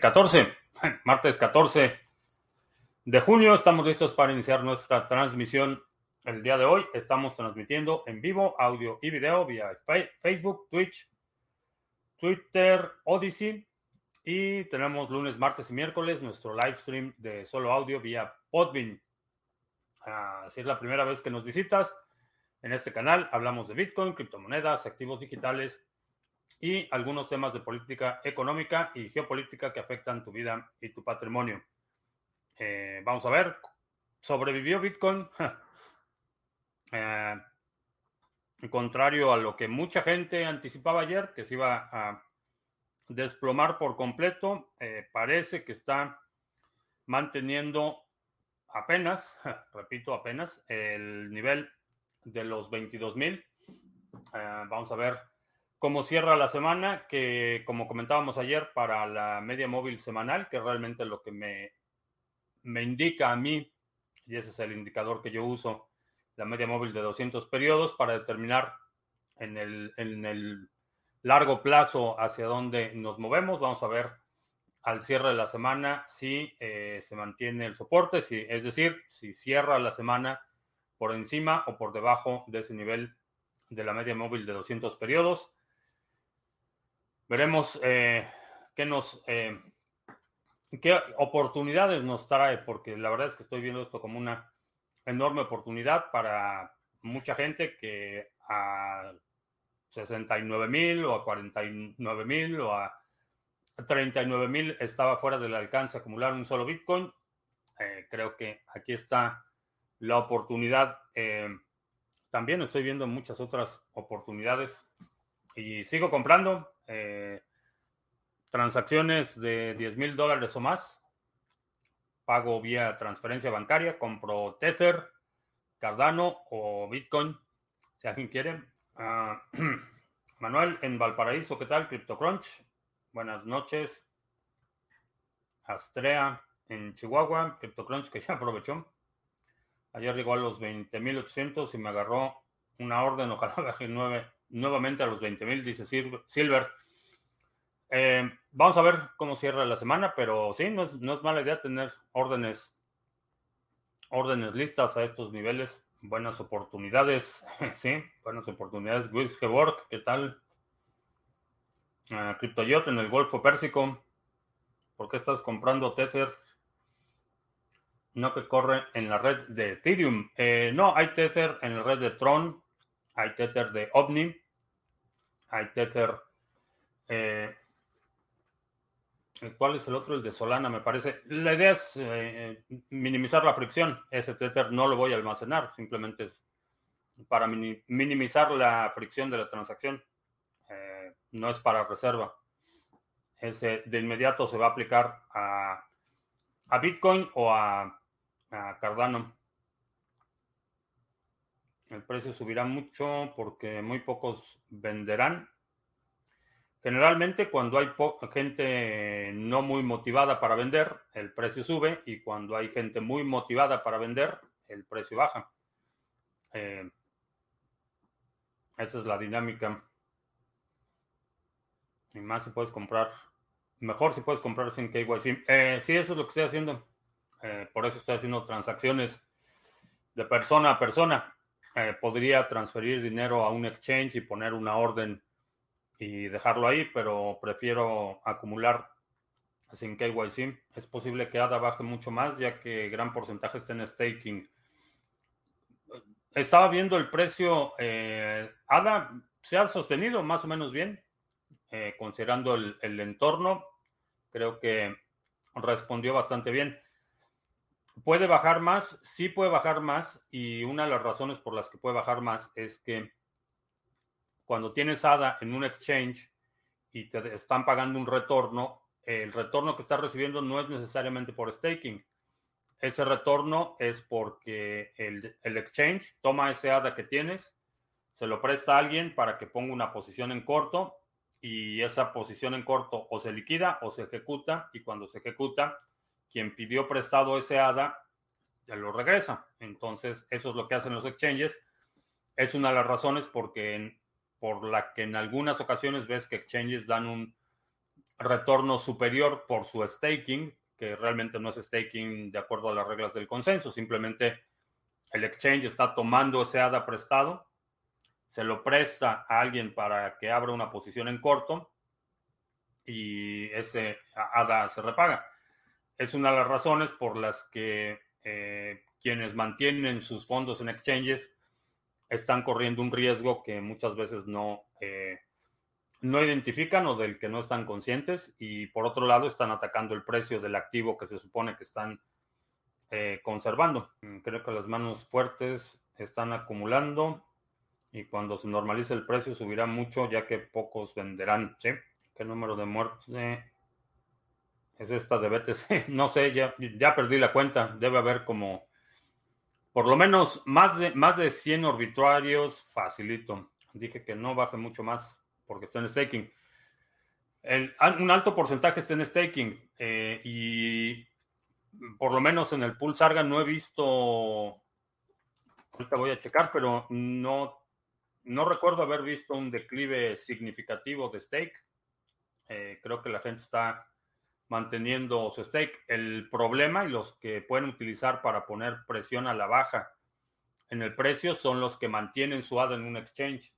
14, martes 14 de junio. Estamos listos para iniciar nuestra transmisión el día de hoy. Estamos transmitiendo en vivo audio y video vía Facebook, Twitch, Twitter, Odyssey. Y tenemos lunes, martes y miércoles nuestro live stream de solo audio vía Podbean. Ah, si es la primera vez que nos visitas en este canal, hablamos de Bitcoin, criptomonedas, activos digitales y algunos temas de política económica y geopolítica que afectan tu vida y tu patrimonio. Eh, vamos a ver, ¿sobrevivió Bitcoin? eh, contrario a lo que mucha gente anticipaba ayer, que se iba a desplomar por completo, eh, parece que está manteniendo apenas, repito, apenas el nivel de los 22 mil. Vamos a ver cómo cierra la semana, que como comentábamos ayer, para la media móvil semanal, que realmente lo que me, me indica a mí, y ese es el indicador que yo uso, la media móvil de 200 periodos, para determinar en el, en el largo plazo hacia dónde nos movemos. Vamos a ver al cierre de la semana si eh, se mantiene el soporte, si, es decir, si cierra la semana por encima o por debajo de ese nivel de la media móvil de 200 periodos. Veremos eh, qué nos, eh, qué oportunidades nos trae, porque la verdad es que estoy viendo esto como una enorme oportunidad para mucha gente que a 69 mil o a 49 mil o a 39 mil estaba fuera del alcance acumular un solo Bitcoin. Eh, creo que aquí está la oportunidad. También estoy viendo muchas otras oportunidades y sigo comprando. Eh, transacciones de 10 mil dólares o más. Pago vía transferencia bancaria. Compro Tether, Cardano o Bitcoin. Si alguien quiere. Ah, Manuel en Valparaíso, ¿qué tal? CryptoCrunch. Buenas noches. Astrea en Chihuahua. CryptoCrunch que ya aprovechó. Ayer llegó a los 20.800 y me agarró una orden. Ojalá baje 9 nuevamente a los 20 mil, dice Silver. Eh, vamos a ver cómo cierra la semana, pero sí, no es, mala idea tener órdenes, órdenes listas a estos niveles. Buenas oportunidades, sí, buenas oportunidades. Geborg, ¿qué tal? Uh, CryptoYot en el Golfo Pérsico. ¿Por qué estás comprando Tether? No que corre en la red de Ethereum. Eh, no, hay Tether en la red de Tron hay Tether de OVNI, hay Tether. Eh, ¿Cuál es el otro? El de Solana, me parece. La idea es eh, minimizar la fricción. Ese Tether no lo voy a almacenar, simplemente es para minimizar la fricción de la transacción. Eh, no es para reserva. Ese de inmediato se va a aplicar a, Bitcoin o a Cardano. El precio subirá mucho porque muy pocos venderán. Generalmente cuando hay gente no muy motivada para vender, el precio sube y cuando hay gente muy motivada para vender, el precio baja. Eh, esa es la dinámica. Y más si puedes comprar, mejor si puedes comprar sin KYC. Eh, sí, eso es lo que estoy haciendo. Eh, por eso estoy haciendo transacciones de persona a persona. Eh, podría transferir dinero a un exchange y poner una orden y dejarlo ahí, pero prefiero acumular sin KYC. Es posible que ADA baje mucho más, ya que gran porcentaje está en staking. Estaba viendo el precio. Eh, ADA se ha sostenido más o menos bien, eh, considerando el entorno. Creo que respondió bastante bien. ¿Puede bajar más? Sí puede bajar más y una de las razones por las que puede bajar más es que cuando tienes ADA en un exchange y te están pagando un retorno, el retorno que estás recibiendo no es necesariamente por staking. Ese retorno es porque el, exchange toma ese ADA que tienes, se lo presta a alguien para que ponga una posición en corto y esa posición en corto o se liquida o se ejecuta y cuando se ejecuta quien pidió prestado ese ADA ya lo regresa. Entonces, eso es lo que hacen los exchanges. Es una de las razones porque por la que en algunas ocasiones ves que exchanges dan un retorno superior por su staking, que realmente no es staking de acuerdo a las reglas del consenso, simplemente el exchange está tomando ese ADA prestado, se lo presta a alguien para que abra una posición en corto y ese ADA se repaga. Es una de las razones por las que eh, quienes mantienen sus fondos en exchanges están corriendo un riesgo que muchas veces no, eh, no identifican o del que no están conscientes y por otro lado están atacando el precio del activo que se supone que están eh, conservando. Creo que las manos fuertes están acumulando y cuando se normalice el precio subirá mucho ya que pocos venderán. ¿sí? ¿Qué número de muertes es esta de BTC? no sé, ya, ya perdí la cuenta. Debe haber como por lo menos más de, más de 100 arbitrarios, facilito. Dije que no baje mucho más porque está en staking. un alto porcentaje está en staking eh, y por lo menos en el pool Sarga no he visto, ahorita voy a checar, pero no, no recuerdo haber visto un declive significativo de stake. Eh, creo que la gente está manteniendo su stake. El problema y los que pueden utilizar para poner presión a la baja en el precio son los que mantienen su ADA en un exchange,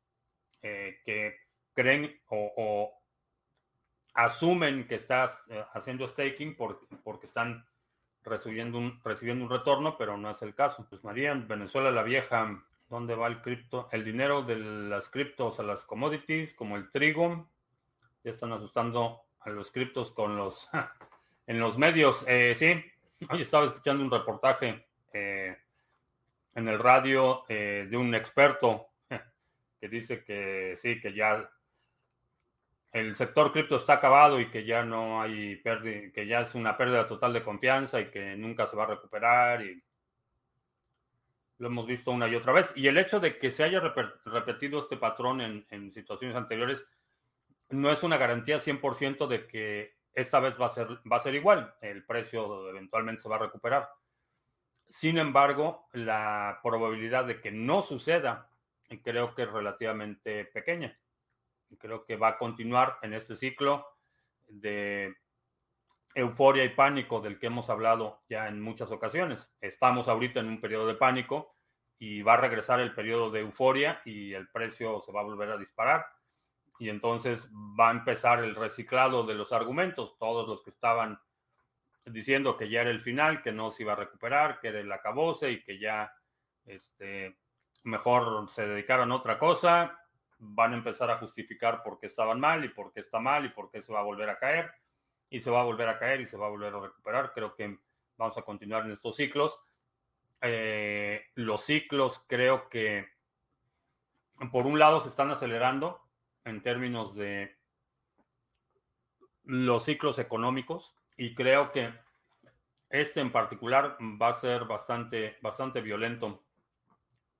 eh, que creen o, asumen que estás eh, haciendo staking porque están recibiendo un, recibiendo un retorno, pero no es el caso. Pues María, Venezuela la vieja, ¿dónde va el cripto? El dinero de las criptos a las commodities, como el trigo, ya están asustando a los criptos con los en los medios. Eh, sí, hoy estaba escuchando un reportaje eh, en el radio eh, de un experto que dice que sí, que ya el sector cripto está acabado y que ya no hay pérdida, que ya es una pérdida total de confianza y que nunca se va a recuperar y lo hemos visto una y otra vez. Y el hecho de que se haya repetido este patrón en, en situaciones anteriores no es una garantía 100% de que esta vez va a, ser, va a ser igual, el precio eventualmente se va a recuperar. Sin embargo, la probabilidad de que no suceda creo que es relativamente pequeña. Creo que va a continuar en este ciclo de euforia y pánico del que hemos hablado ya en muchas ocasiones. Estamos ahorita en un periodo de pánico y va a regresar el periodo de euforia y el precio se va a volver a disparar y entonces va a empezar el reciclado de los argumentos. Todos los que estaban diciendo que ya era el final, que no se iba a recuperar, que era el acabose y que ya este, mejor se dedicaran a otra cosa, van a empezar a justificar por qué estaban mal y por qué está mal y por qué se va a volver a caer y se va a volver a caer y se va a volver a recuperar. Creo que vamos a continuar en estos ciclos. Eh, los ciclos creo que por un lado se están acelerando en términos de los ciclos económicos y creo que este en particular va a ser bastante, bastante violento,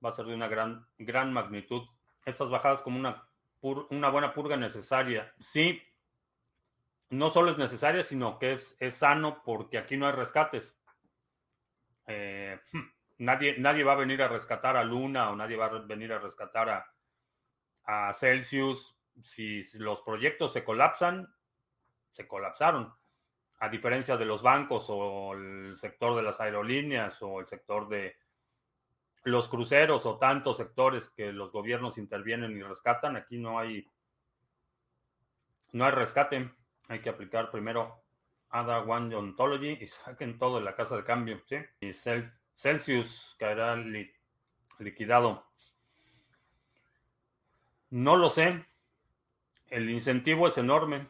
va a ser de una gran, gran magnitud. Estas bajadas como una, una buena purga necesaria. Sí, no solo es necesaria, sino que es, es sano porque aquí no hay rescates. Eh, hmm, nadie, nadie va a venir a rescatar a Luna o nadie va a venir a rescatar a, a Celsius, si los proyectos se colapsan, se colapsaron. A diferencia de los bancos o el sector de las aerolíneas o el sector de los cruceros o tantos sectores que los gobiernos intervienen y rescatan, aquí no hay no hay rescate. Hay que aplicar primero ADA One Ontology y saquen todo de la casa de cambio. Y Celsius caerá liquidado. No lo sé. El incentivo es enorme.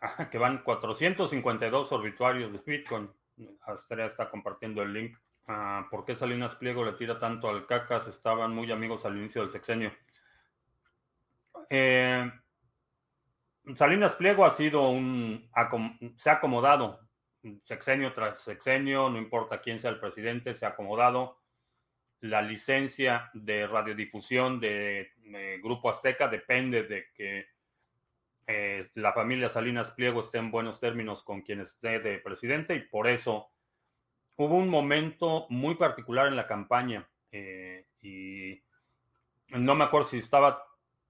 Que van 452 obituarios de Bitcoin. Astrea está compartiendo el link. Ah, ¿Por qué Salinas Pliego le tira tanto al cacas? Estaban muy amigos al inicio del sexenio. Eh, Salinas Pliego ha sido un. se ha acomodado sexenio tras sexenio, no importa quién sea el presidente, se ha acomodado la licencia de radiodifusión de, Grupo Azteca depende de que eh, la familia Salinas Pliego esté en buenos términos con quien esté de presidente y por eso hubo un momento muy particular en la campaña eh, y no me acuerdo si estaba,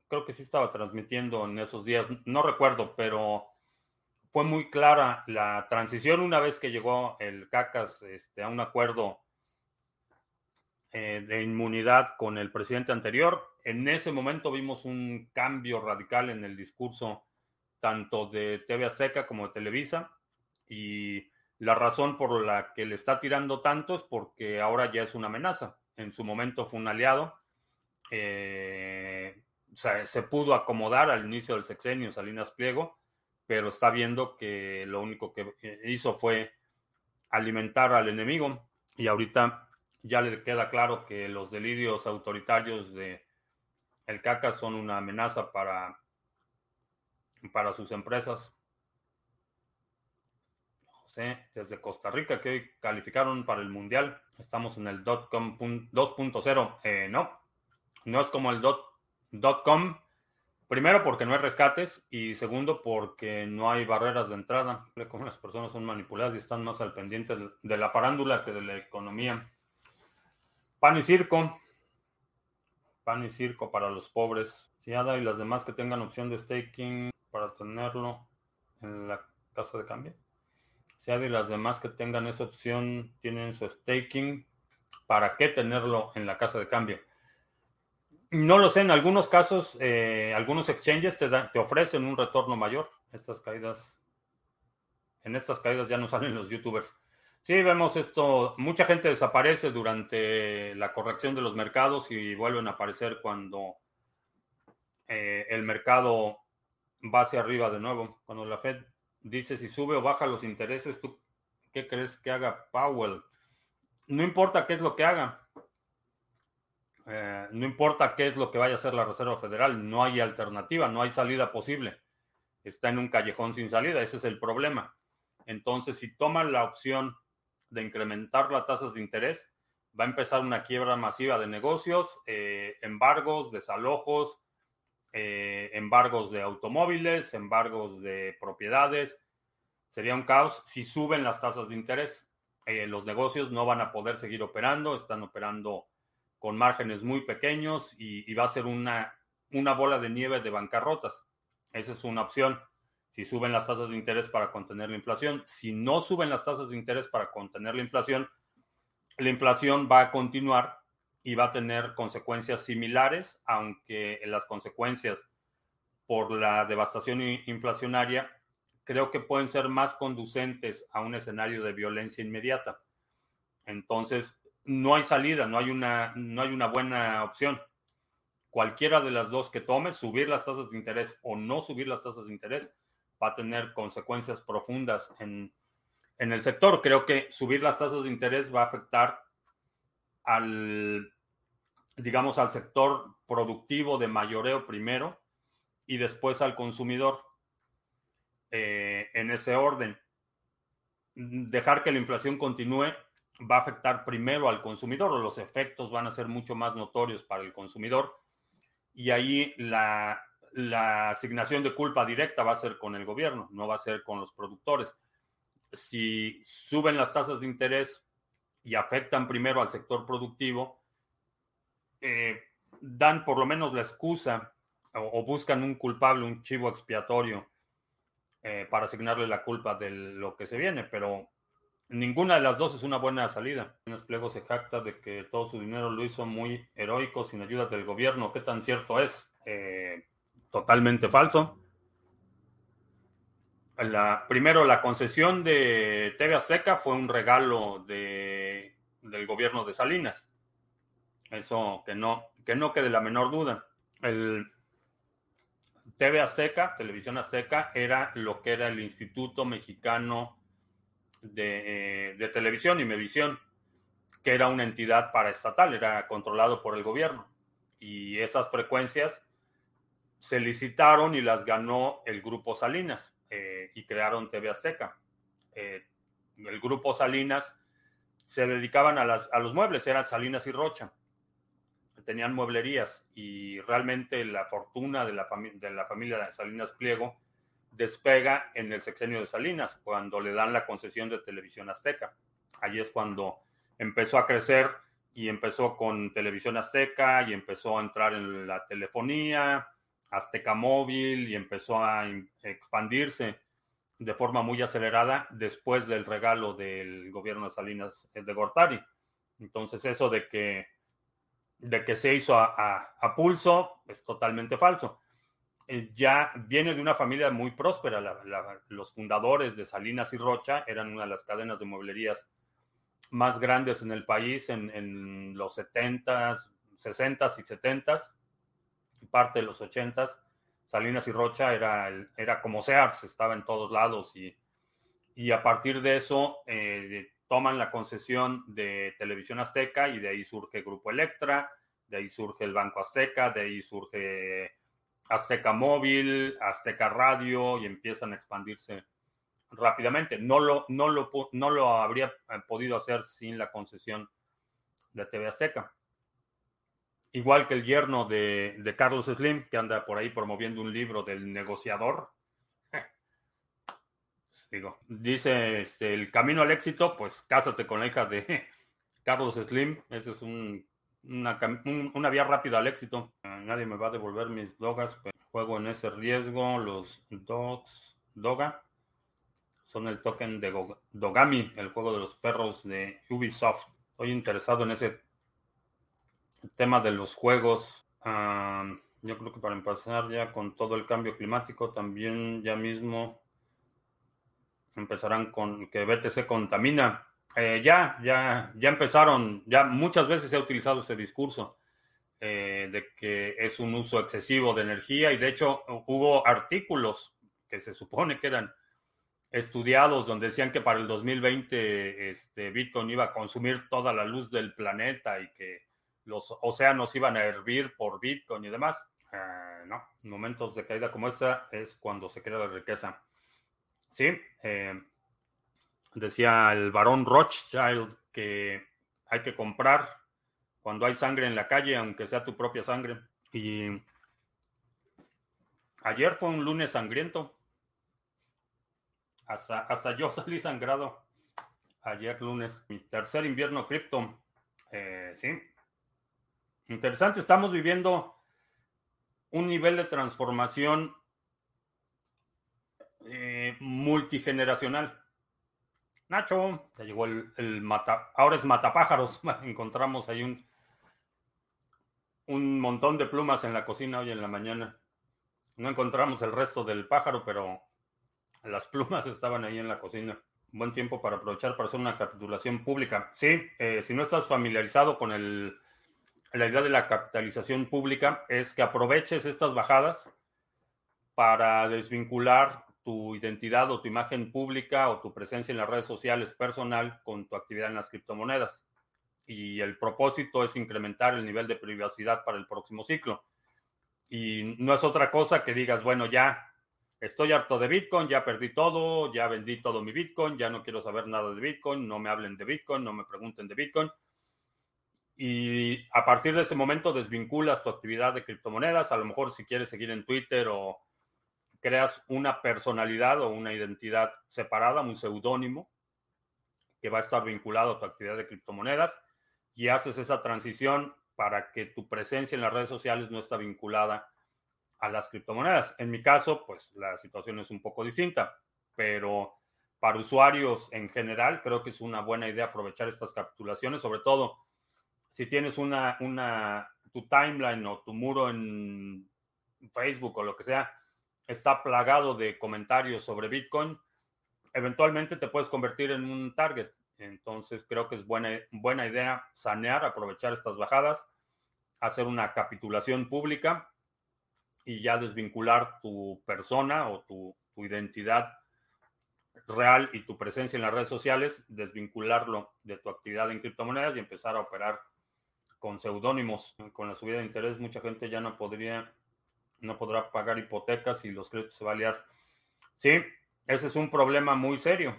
creo que sí estaba transmitiendo en esos días, no recuerdo, pero fue muy clara la transición una vez que llegó el CACAS este, a un acuerdo eh, de inmunidad con el presidente anterior. En ese momento vimos un cambio radical en el discurso tanto de TV Azteca como de Televisa y la razón por la que le está tirando tanto es porque ahora ya es una amenaza. En su momento fue un aliado. Eh, se pudo acomodar al inicio del sexenio Salinas Pliego pero está viendo que lo único que hizo fue alimentar al enemigo y ahorita ya le queda claro que los delirios autoritarios de el CACA son una amenaza para, para sus empresas. José, desde Costa Rica, que hoy calificaron para el Mundial. Estamos en el .com 2.0. Eh, no, no es como el .com Primero porque no hay rescates y segundo porque no hay barreras de entrada. Como las personas son manipuladas y están más al pendiente de la farándula que de la economía. Pan y circo. Pan y circo para los pobres. Si Ada y las demás que tengan opción de staking para tenerlo en la casa de cambio. Si Ada y las demás que tengan esa opción tienen su staking, ¿para qué tenerlo en la casa de cambio? No lo sé, en algunos casos, eh, algunos exchanges te, te ofrecen un retorno mayor. Estas caídas, en estas caídas ya no salen los youtubers. Sí, vemos esto, mucha gente desaparece durante la corrección de los mercados y vuelven a aparecer cuando eh, el mercado va hacia arriba de nuevo. Cuando la Fed dice si sube o baja los intereses, ¿tú qué crees que haga Powell? No importa qué es lo que haga, eh, no importa qué es lo que vaya a hacer la Reserva Federal, no hay alternativa, no hay salida posible. Está en un callejón sin salida, ese es el problema. Entonces, si toman la opción de incrementar las tasas de interés, va a empezar una quiebra masiva de negocios, eh, embargos, desalojos, eh, embargos de automóviles, embargos de propiedades. Sería un caos si suben las tasas de interés. los negocios no van a poder seguir operando, están operando con márgenes muy pequeños y, va a ser una, una bola de nieve de bancarrotas. Esa es una opción. Si suben las tasas de interés para contener la inflación. Si no suben las tasas de interés para contener la inflación, la inflación va a continuar y va a tener consecuencias similares, aunque las consecuencias por la devastación inflacionaria creo que pueden ser más conducentes a un escenario de violencia inmediata. Entonces, no hay salida, no hay una, no hay una buena opción. Cualquiera de las dos que tome, subir las tasas de interés o no subir las tasas de interés, va a tener consecuencias profundas en, en el sector. Creo que subir las tasas de interés va a afectar al, digamos, al sector productivo de mayoreo primero y después al consumidor eh, en ese orden. Dejar que la inflación continúe va a afectar primero al consumidor o los efectos van a ser mucho más notorios para el consumidor y ahí la, asignación de culpa directa va a ser con el gobierno, no va a ser con los productores. Si suben las tasas de interés y afectan primero al sector productivo, eh, dan por lo menos la excusa o, buscan un culpable, un chivo expiatorio eh, para asignarle la culpa de lo que se viene, pero Ninguna de las dos es una buena salida. En Pliego se jacta de que todo su dinero lo hizo muy heroico sin ayuda del gobierno. ¿Qué tan cierto es? Eh, totalmente falso. La, primero, la concesión de TV Azteca fue un regalo de, del gobierno de Salinas. Eso que no, que no quede la menor duda. El TV Azteca, Televisión Azteca, era lo que era el Instituto Mexicano de, de televisión y medición, que era una entidad paraestatal, era controlado por el gobierno. Y esas frecuencias se licitaron y las ganó el Grupo Salinas eh, y crearon TV Azteca. Eh, el Grupo Salinas se dedicaban a, las, a los muebles, eran Salinas y Rocha. Tenían mueblerías y realmente la fortuna de la, de la familia de Salinas Pliego despega en el sexenio de Salinas, cuando le dan la concesión de televisión azteca. Allí es cuando empezó a crecer y empezó con televisión azteca y empezó a entrar en la telefonía, Azteca Móvil y empezó a expandirse de forma muy acelerada después del regalo del gobierno de Salinas eh, de Gortari. Entonces eso de que, de que se hizo a, pulso es totalmente falso. Eh, ya viene de una familia muy próspera. los fundadores de Salinas y Rocha eran una de las cadenas de mueblerías más grandes en el país en, en los 70s, 60s y 70s, parte de los 80s Salinas y Rocha era, era como Sears, estaba en todos lados y, y a partir de eso eh, toman la concesión de Televisión Azteca y de ahí surge Grupo Electra, de ahí surge el Banco Azteca, de ahí surge Azteca Móvil, Azteca Radio y empiezan a expandirse rápidamente. No lo, no lo, no lo habría eh, podido hacer sin la concesión de TV Azteca igual que el yerno de, Carlos Slim, que anda por ahí promoviendo un libro del negociador. Digo, dice este, el camino al éxito, pues cásate con la hija de Carlos Slim. Esa es una, vía rápida al éxito. Nadie me va a devolver mis dogas. Juego en ese riesgo. Los dogs, doga, son el token de Dogami, el juego de los perros de Ubisoft. Estoy interesado en ese tema de los juegos. yo creo que para empezar ya con todo el cambio climático, también ya mismo empezarán con que BTC contamina. Eh, ya, ya, ya empezaron, ya muchas veces se ha utilizado ese discurso eh, de que es un uso excesivo de energía y de hecho hubo artículos que se supone que eran estudiados donde decían que para el 2020 este, Bitcoin iba a consumir toda la luz del planeta y que los océanos iban a hervir por Bitcoin y demás. Eh, no, momentos de caída como esta es cuando se crea la riqueza. Sí, eh, decía el varón Rothschild que hay que comprar cuando hay sangre en la calle, aunque sea tu propia sangre. Y ayer fue un lunes sangriento. Hasta, hasta yo salí sangrado ayer lunes. Mi tercer invierno cripto. Eh, sí, Interesante, estamos viviendo un nivel de transformación eh, multigeneracional. Nacho, ya llegó el, mata, ahora es matapájaros. Encontramos ahí un, un montón de plumas en la cocina hoy en la mañana. No encontramos el resto del pájaro, pero las plumas estaban ahí en la cocina. Buen tiempo para aprovechar para hacer una capitulación pública. Sí, eh, si no estás familiarizado con el la idea de la capitalización pública es que aproveches estas bajadas para desvincular tu identidad o tu imagen pública o tu presencia en las redes sociales personal con tu actividad en las criptomonedas. Y el propósito es incrementar el nivel de privacidad para el próximo ciclo. Y no es otra cosa que digas, bueno, ya estoy harto de Bitcoin, ya perdí todo, ya vendí todo mi Bitcoin, ya no quiero saber nada de Bitcoin, no me hablen de Bitcoin, no me pregunten de Bitcoin y a partir de ese momento desvinculas tu actividad de criptomonedas. A lo mejor si quieres seguir en Twitter o creas una personalidad o una identidad separada, un seudónimo que va a estar vinculado a tu actividad de criptomonedas y haces esa transición para que tu presencia en las redes sociales no está vinculada a las criptomonedas. En mi caso, pues la situación es un poco distinta, pero para usuarios en general creo que es una buena idea aprovechar estas capitulaciones, sobre todo si tienes una, tu timeline o tu muro en Facebook o lo que sea, está plagado de comentarios sobre Bitcoin, eventualmente te puedes convertir en un target. Entonces creo que es buena, buena idea sanear, aprovechar estas bajadas, hacer una capitulación pública y ya desvincular tu persona o tu, tu identidad real y tu presencia en las redes sociales, desvincularlo de tu actividad en criptomonedas y empezar a operar con seudónimos. Con la subida de interés, mucha gente ya no podría, no podrá pagar hipotecas y los créditos se va a liar. Sí, ese es un problema muy serio.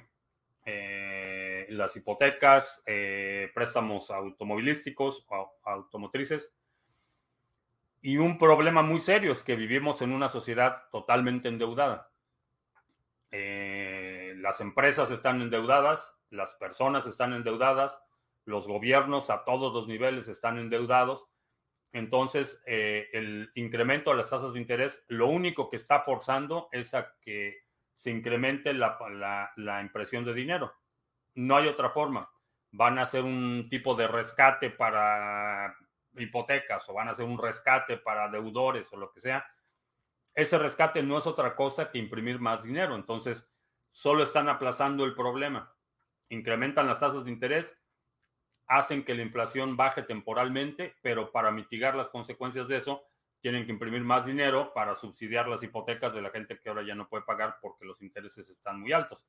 Eh, las hipotecas, eh, préstamos automovilísticos, automotrices. Y un problema muy serio es que vivimos en una sociedad totalmente endeudada. Eh, las empresas están endeudadas, las personas están endeudadas, los gobiernos a todos los niveles están endeudados Entonces, eh, el incremento de las tasas de interés, lo único que está forzando es a que se incremente la, la impresión de dinero. No hay otra forma. Van a hacer un tipo de rescate para hipotecas o van a hacer un rescate para deudores o lo que sea. Ese rescate no es otra cosa que imprimir más dinero. Entonces, solo están aplazando el problema. Incrementan las tasas de interés, hacen que la inflación baje temporalmente, pero para mitigar las consecuencias de eso, tienen que imprimir más dinero para subsidiar las hipotecas de la gente que ahora ya no puede pagar porque los intereses están muy altos.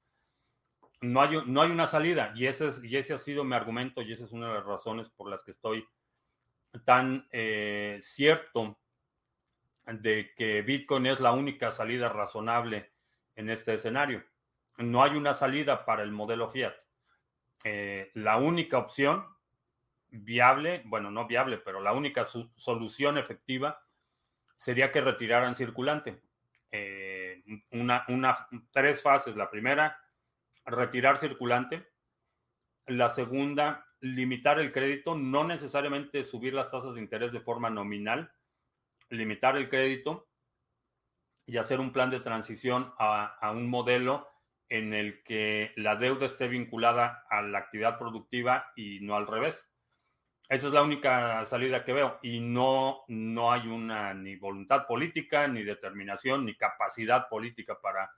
No hay, no hay una salida y ese, es, y ese ha sido mi argumento y esa es una de las razones por las que estoy tan eh, cierto de que Bitcoin es la única salida razonable en este escenario. No hay una salida para el modelo fiat. Eh, la única opción viable, bueno, no viable, pero la única solución efectiva sería que retiraran circulante. Eh, una, una, tres fases. La primera, retirar circulante. La segunda, limitar el crédito, no necesariamente subir las tasas de interés de forma nominal, limitar el crédito y hacer un plan de transición a, a un modelo en el que la deuda esté vinculada a la actividad productiva y no al revés. Esa es la única salida que veo y no, no hay una ni voluntad política, ni determinación, ni capacidad política para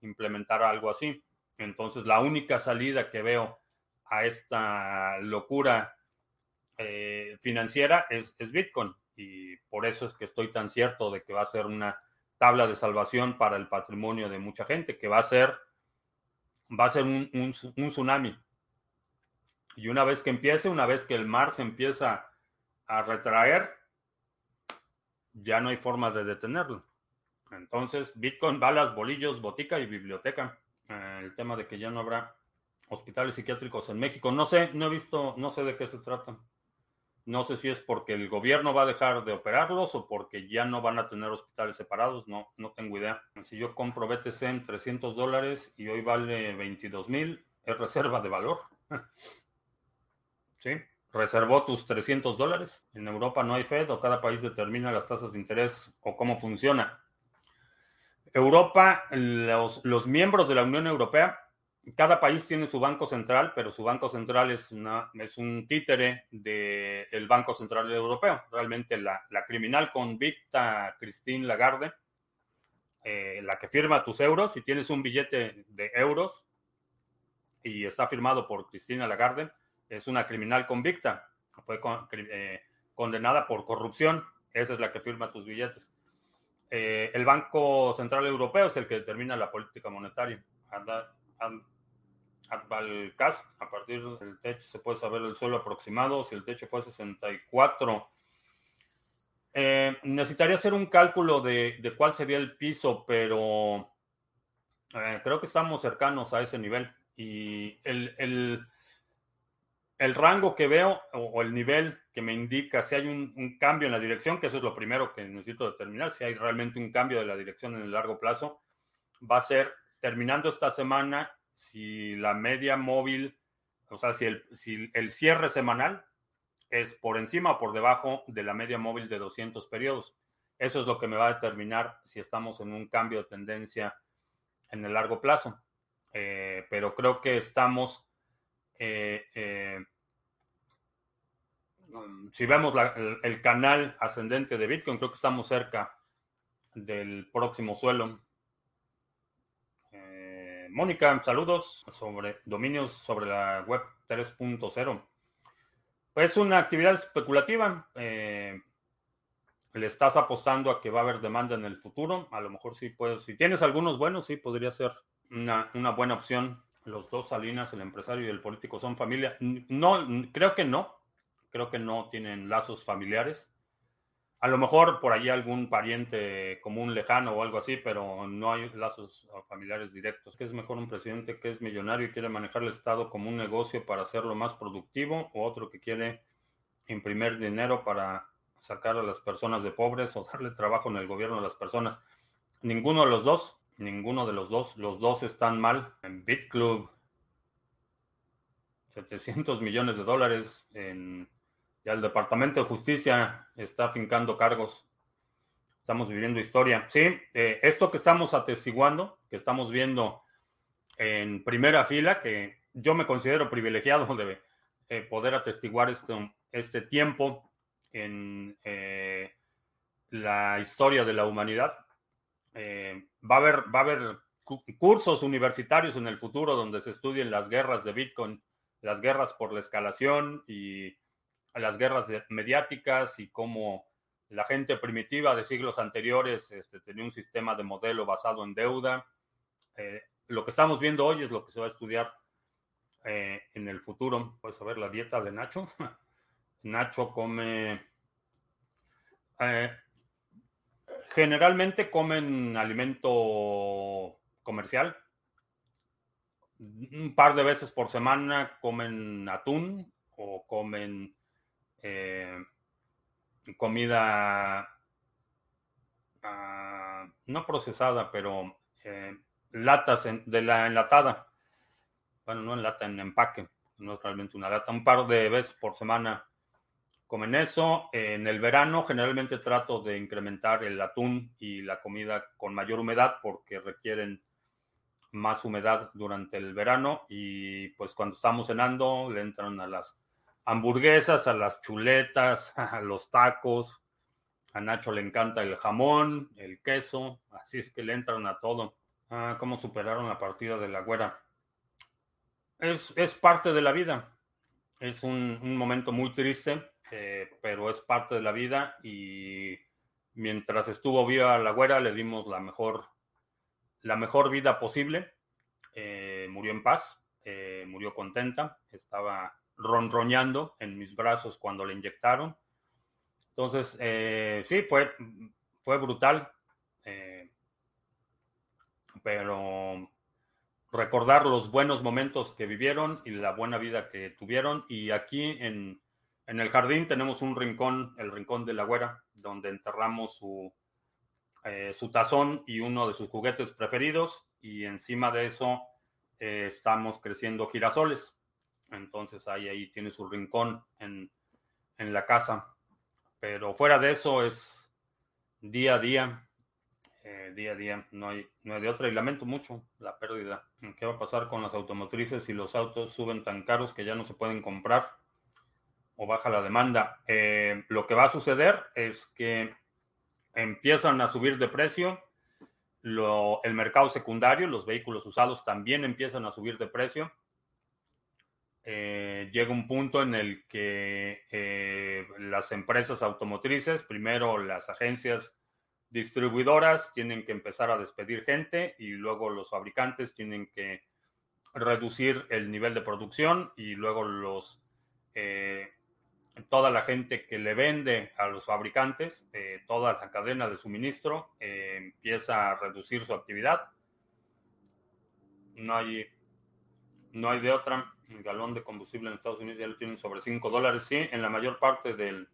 implementar algo así. Entonces, la única salida que veo a esta locura eh, financiera es, es Bitcoin y por eso es que estoy tan cierto de que va a ser una tabla de salvación para el patrimonio de mucha gente, que va a ser va a ser un, un, tsunami. Y una vez que empiece, una vez que el mar se empieza a retraer, ya no hay forma de detenerlo. Entonces, Bitcoin, balas, bolillos, botica y biblioteca. Eh, el tema de que ya no habrá hospitales psiquiátricos en México. No sé, no he visto, no sé de qué se trata. No sé si es porque el gobierno va a dejar de operarlos o porque ya no van a tener hospitales separados, no, no tengo idea. Si yo compro BTC en 300 dólares y hoy vale 22 mil, es reserva de valor. ¿Sí? Reservó tus 300 dólares. En Europa no hay Fed o cada país determina las tasas de interés o cómo funciona. Europa, los, los miembros de la Unión Europea cada país tiene su banco central, pero su banco central es, una, es un títere del Banco Central Europeo. Realmente la, criminal convicta Christine Lagarde, eh, la que firma tus euros, si tienes un billete de euros y está firmado por Cristina Lagarde, es una criminal convicta. Fue eh, condenada por corrupción. Esa es la que firma tus billetes. Eh, el Banco Central Europeo es el que determina la política monetaria. Valcast, a partir del techo se puede saber el suelo aproximado, si el techo fue 64. Eh, necesitaría hacer un cálculo de, cuál sería el piso, pero eh, creo que estamos cercanos a ese nivel. Y el, el, rango que veo o, el nivel que me indica si hay un, un, cambio en la dirección, que eso es lo primero que necesito determinar, si hay realmente un cambio de la dirección en el largo plazo, va a ser terminando esta semana si la media móvil, o sea, si el, si el cierre semanal es por encima o por debajo de la media móvil de 200 periodos. Eso es lo que me va a determinar si estamos en un cambio de tendencia en el largo plazo. Eh, pero creo que estamos, eh, eh, si vemos el, canal ascendente de Bitcoin, creo que estamos cerca del próximo suelo. Mónica, saludos sobre dominios sobre la web 3.0. Pues una actividad especulativa. Eh, le estás apostando a que va a haber demanda en el futuro. A lo mejor sí puedes. Si tienes algunos buenos, sí podría ser una, una buena opción. Los dos Salinas, el empresario y el político, son familia. No, creo que no. Creo que no tienen lazos familiares. A lo mejor por ahí algún pariente común lejano o algo así, pero no hay lazos familiares directos. ¿Qué es mejor un presidente que es millonario y quiere manejar el Estado como un negocio para hacerlo más productivo o otro que quiere imprimir dinero para sacar a las personas de pobres o darle trabajo en el gobierno a las personas? Ninguno de los dos, ninguno de los dos. Los dos están mal. En BitClub, 700 millones de dólares en Ya el Departamento de Justicia está fincando cargos. Estamos viviendo historia. Sí, eh, esto que estamos atestiguando, que estamos viendo en primera fila, que yo me considero privilegiado de eh, poder atestiguar este, este tiempo en eh, la historia de la humanidad. va, a haber, va a haber cursos universitarios en el futuro donde se estudien las guerras de Bitcoin, las guerras por la escalación y las guerras mediáticas y cómo la gente primitiva de siglos anteriores este, tenía un sistema de modelo basado en deuda. Eh, lo que estamos viendo hoy es lo que se va a estudiar eh, en el futuro. Puedes saber la dieta de Nacho. Nacho come... Eh, generalmente comen alimento comercial. Un par de veces por semana comen atún o comen eh, comida ah, no procesada, pero eh, latas de la enlatada. Bueno, no en lata, en empaque. No es realmente una lata. Un par de veces por semana comen eso. En el verano generalmente trato de incrementar el atún y la comida con mayor humedad porque requieren más humedad durante el verano y pues cuando estamos cenando le entran a las hamburguesas, a las chuletas, a los tacos. A Nacho le encanta el jamón, el queso, así es que le entran a todo. Ah, ¿Cómo superaron la partida de la güera? Es, es parte de la vida. Es un, momento muy triste, eh, pero es parte de la vida y mientras estuvo viva la güera le dimos la mejor, la mejor vida posible. Eh, murió en paz, eh, murió contenta, estaba ronroñando en mis brazos cuando le inyectaron. Entonces, eh, sí, fue, fue brutal. Eh, pero recordar los buenos momentos que vivieron y la buena vida que tuvieron. Y aquí en, en el jardín tenemos un rincón, el rincón de la güera, donde enterramos su, eh, su tazón y uno de sus juguetes preferidos. Y encima de eso estamos creciendo girasoles. Entonces ahí, ahí tiene su rincón en, la casa. Pero fuera de eso es día a día, eh, día a día, no hay, no hay de otra. Y lamento mucho la pérdida. ¿Qué va a pasar con las automotrices si los autos suben tan caros que ya no se pueden comprar o baja la demanda? Eh, lo que va a suceder es que empiezan a subir de precio. el mercado secundario, los vehículos usados también empiezan a subir de precio eh, llega un punto en el que eh, las empresas automotrices, primero las agencias distribuidoras tienen que empezar a despedir gente y luego los fabricantes tienen que reducir el nivel de producción y luego eh, toda la gente que le vende a los fabricantes, toda la cadena de suministro empieza a reducir su actividad. No hay, no hay de otra el galón de combustible en Estados Unidos ya lo tienen sobre 5 dólares. Sí, en la mayor parte del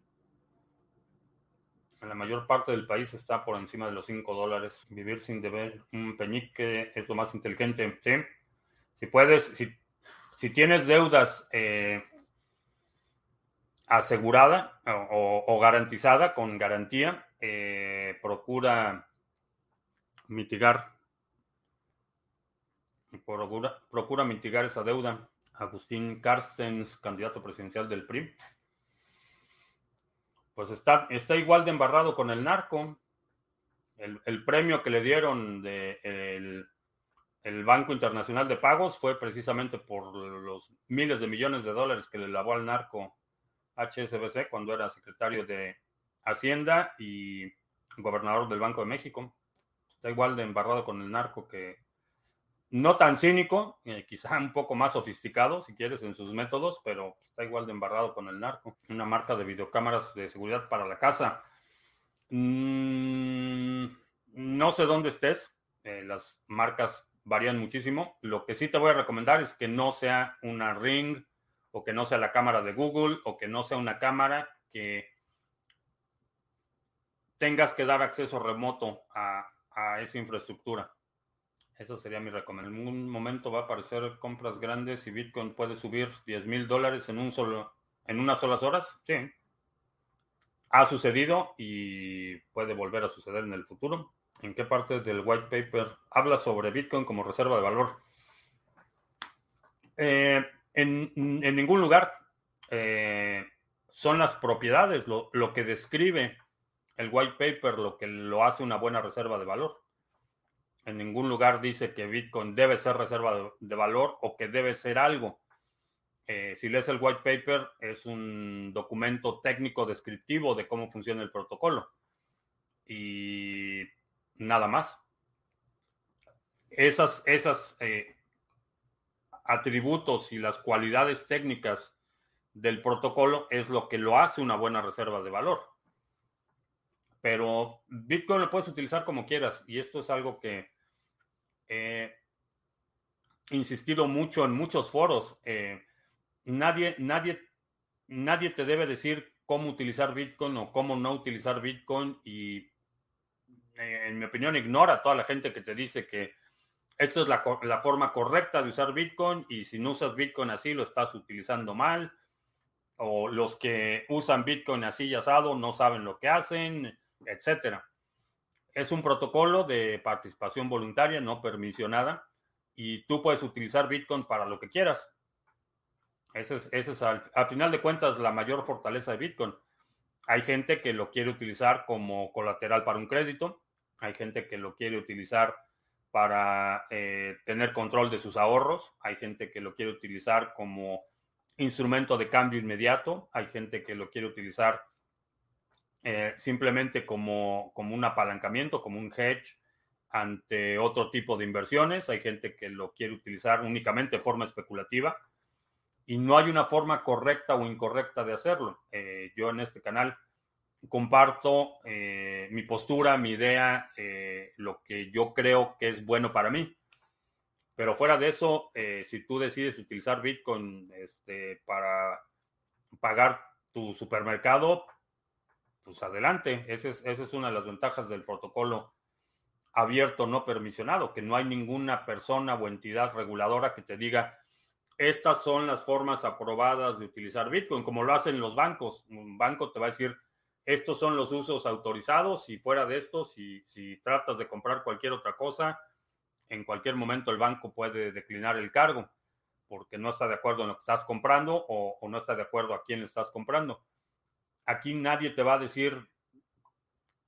en la mayor parte del país está por encima de los 5 dólares. Vivir sin deber un peñique es lo más inteligente. Sí, si puedes, si, si tienes deudas eh, asegurada o, garantizada con garantía, eh, procura mitigar procura, procura mitigar esa deuda. Agustín Carstens, candidato presidencial del PRI, pues está, igual de embarrado con el narco. El, premio que le dieron del el Banco Internacional de Pagos fue precisamente por los miles de millones de dólares que le lavó al narco HSBC cuando era secretario de Hacienda y gobernador del Banco de México. Está igual de embarrado con el narco que, no tan cínico, eh, quizá un poco más sofisticado, si quieres, en sus métodos, pero está igual de embarrado con el narco. Una marca de videocámaras de seguridad para la casa. Mm, no sé dónde estés, eh, las marcas varían muchísimo. Lo que sí te voy a recomendar es que no sea una Ring o que no sea la cámara de Google o que no sea una cámara que tengas que dar acceso remoto a esa infraestructura. Eso sería mi recomendación. En un momento va a aparecer compras grandes y Bitcoin puede subir 10 mil dólares en un solo, en unas solas horas. Sí, ha sucedido y puede volver a suceder en el futuro. ¿En qué parte del white paper habla sobre Bitcoin como reserva de valor? Eh, en, ningún lugar eh, son las propiedades lo, lo, que describe el white paper, lo que lo hace una buena reserva de valor. En ningún lugar dice que Bitcoin debe ser reserva de, valor o que debe ser algo. Eh, si lees el white paper, es un documento técnico descriptivo de cómo funciona el protocolo. Y nada más. Esas, esas eh, atributos y las cualidades técnicas del protocolo es lo que lo hace una buena reserva de valor. Pero Bitcoin lo puedes utilizar como quieras y esto es algo que he insistido mucho en muchos foros. Eh, nadie, nadie, nadie te debe decir cómo utilizar Bitcoin o cómo no utilizar Bitcoin y eh, en mi opinión ignora a toda la gente que te dice que esta es la, la, forma correcta de usar Bitcoin y si no usas Bitcoin así lo estás utilizando mal. O los que usan Bitcoin así y asado no saben lo que hacen etcétera. Es un protocolo de participación voluntaria, no permisionada, y tú puedes utilizar Bitcoin para lo que quieras. Ese es, ese es al, final de cuentas la mayor fortaleza de Bitcoin. Hay gente que lo quiere utilizar como colateral para un crédito, hay gente que lo quiere utilizar para eh, tener control de sus ahorros, hay gente que lo quiere utilizar como instrumento de cambio inmediato, hay gente que lo quiere utilizar eh, simplemente como, como un apalancamiento, como un hedge ante otro tipo de inversiones. Hay gente que lo quiere utilizar únicamente de forma especulativa y no hay una forma correcta o incorrecta de hacerlo. Eh, yo en este canal comparto eh, mi postura, mi idea, lo que yo creo que es bueno para mí. Pero fuera de eso, si tú decides utilizar Bitcoin este, para pagar tu supermercado, pues adelante. Esa es, esa es una de las ventajas del protocolo abierto no permisionado, que no hay ninguna persona o entidad reguladora que te diga, estas son las formas aprobadas de utilizar Bitcoin, como lo hacen los bancos. Un banco te va a decir, estos son los usos autorizados y fuera de estos, si, si tratas de comprar cualquier otra cosa, en cualquier momento el banco puede declinar el cargo porque no está de acuerdo en lo que estás comprando o, o no está de acuerdo a quién estás comprando. Aquí nadie te va a decir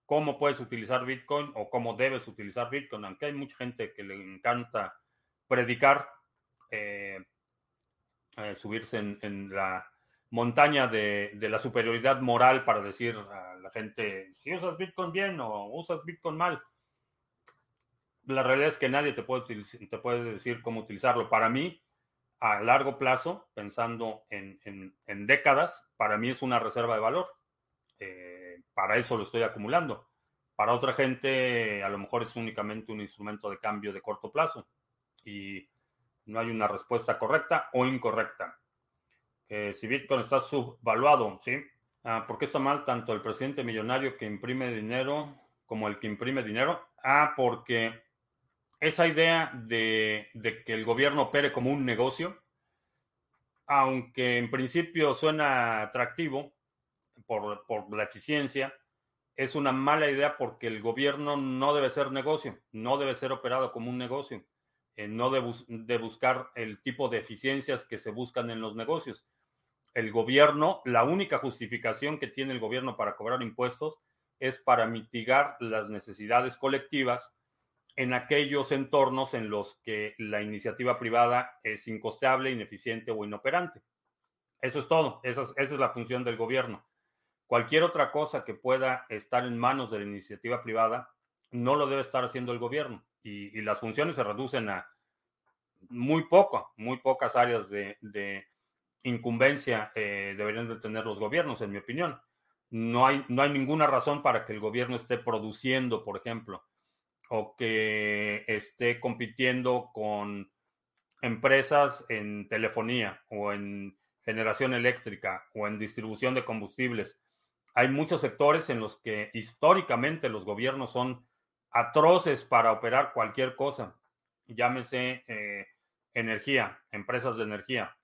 cómo puedes utilizar Bitcoin o cómo debes utilizar Bitcoin, aunque hay mucha gente que le encanta predicar, eh, eh, subirse en, la montaña de, la superioridad moral para decir a la gente si usas Bitcoin bien o usas Bitcoin mal. La realidad es que nadie te puede, te puede decir cómo utilizarlo. Para mí, a largo plazo, pensando en, décadas, para mí es una reserva de valor. Eh, para eso lo estoy acumulando. Para otra gente, a lo mejor es únicamente un instrumento de cambio de corto plazo y no hay una respuesta correcta o incorrecta. si Bitcoin está subvaluado, ¿sí? Ah, ¿Por qué está mal tanto el presidente millonario que imprime dinero como el que imprime dinero? Ah, porque esa idea de, que el gobierno opere como un negocio, aunque en principio suena atractivo por, la eficiencia, es una mala idea porque el gobierno no debe ser negocio, no debe ser operado como un negocio, eh, no debe de buscar el tipo de eficiencias que se buscan en los negocios. El gobierno, la única justificación que tiene el gobierno para cobrar impuestos es para mitigar las necesidades colectivas en aquellos entornos en los que la iniciativa privada es incosteable, ineficiente o inoperante. Eso es todo, esa es, la función del gobierno. Cualquier otra cosa que pueda estar en manos de la iniciativa privada no lo debe estar haciendo el gobierno y, las funciones se reducen a muy poco, muy pocas áreas de, incumbencia eh, deberían de tener los gobiernos, en mi opinión. No hay, no hay ninguna razón para que el gobierno esté produciendo, por ejemplo, o que esté compitiendo con empresas en telefonía o en generación eléctrica o en distribución de combustibles. Hay muchos sectores en los que históricamente los gobiernos son atroces para operar cualquier cosa. Llámese eh, energía, empresas de energía,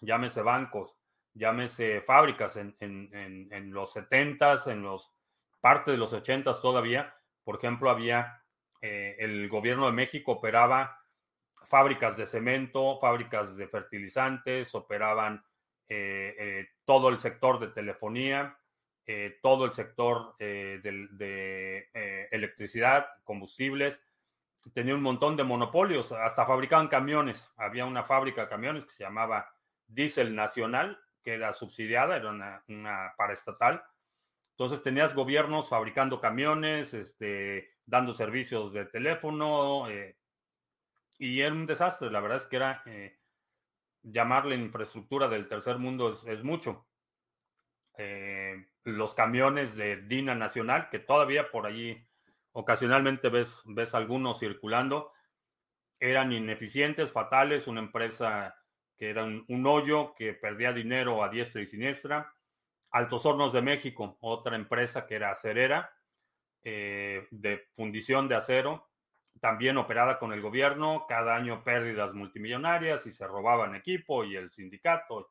llámese bancos, llámese fábricas en, en, los 70s, en los parte de los 80s todavía. Por ejemplo, había eh, el gobierno de México operaba fábricas de cemento, fábricas de fertilizantes, operaban eh, eh, todo el sector de telefonía, todo el sector de, electricidad, combustibles. Tenía un montón de monopolios, hasta fabricaban camiones. Había una fábrica de camiones que se llamaba Diesel Nacional, que era subsidiada, era una, una paraestatal. Entonces tenías gobiernos fabricando camiones, este, dando servicios de teléfono, eh, y era un desastre. La verdad es que era eh, llamarle infraestructura del tercer mundo es, mucho. Eh, los camiones de Dina Nacional, que todavía por allí ocasionalmente ves, ves algunos circulando, eran ineficientes, fatales, una empresa que era un, hoyo, que perdía dinero a diestra y siniestra. Altos Hornos de México, otra empresa que era acerera, eh, de fundición de acero, también operada con el gobierno, cada año pérdidas multimillonarias y se robaban equipo y el sindicato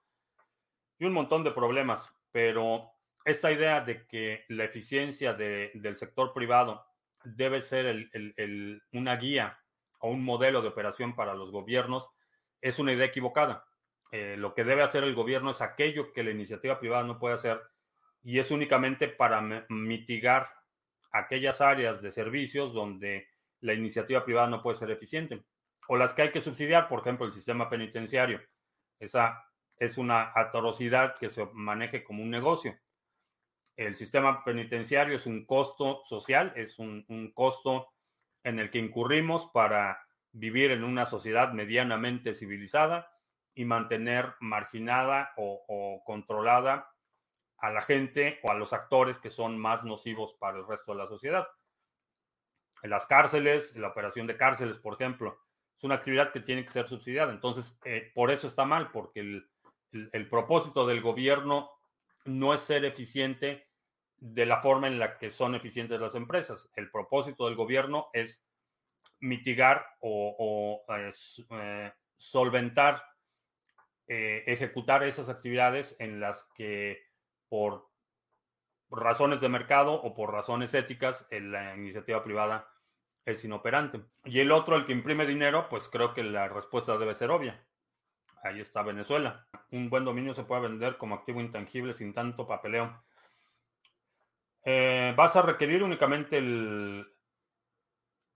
y un montón de problemas. Pero esta idea de que la eficiencia del sector privado debe ser una guía o un modelo de operación para los gobiernos es una idea equivocada. Eh, lo que debe hacer el gobierno es aquello que la iniciativa privada no puede hacer y es únicamente para mitigar aquellas áreas de servicios donde la iniciativa privada no puede ser eficiente o las que hay que subsidiar, por ejemplo, el sistema penitenciario. Esa es una atrocidad que se maneje como un negocio. El sistema penitenciario es un costo social, es un, costo en el que incurrimos para vivir en una sociedad medianamente civilizada y mantener marginada o, controlada a la gente o a los actores que son más nocivos para el resto de la sociedad. En las cárceles, la operación de cárceles, por ejemplo, es una actividad que tiene que ser subsidiada. Entonces, eh, por eso está mal, porque el propósito del gobierno no es ser eficiente de la forma en la que son eficientes las empresas. El propósito del gobierno es mitigar o, eh, solventar, eh, ejecutar esas actividades en las que por razones de mercado o por razones éticas la iniciativa privada es inoperante. Y el otro, el que imprime dinero, pues creo que la respuesta debe ser obvia. Ahí está Venezuela. Un buen dominio se puede vender como activo intangible sin tanto papeleo. Eh, vas a requerir únicamente el,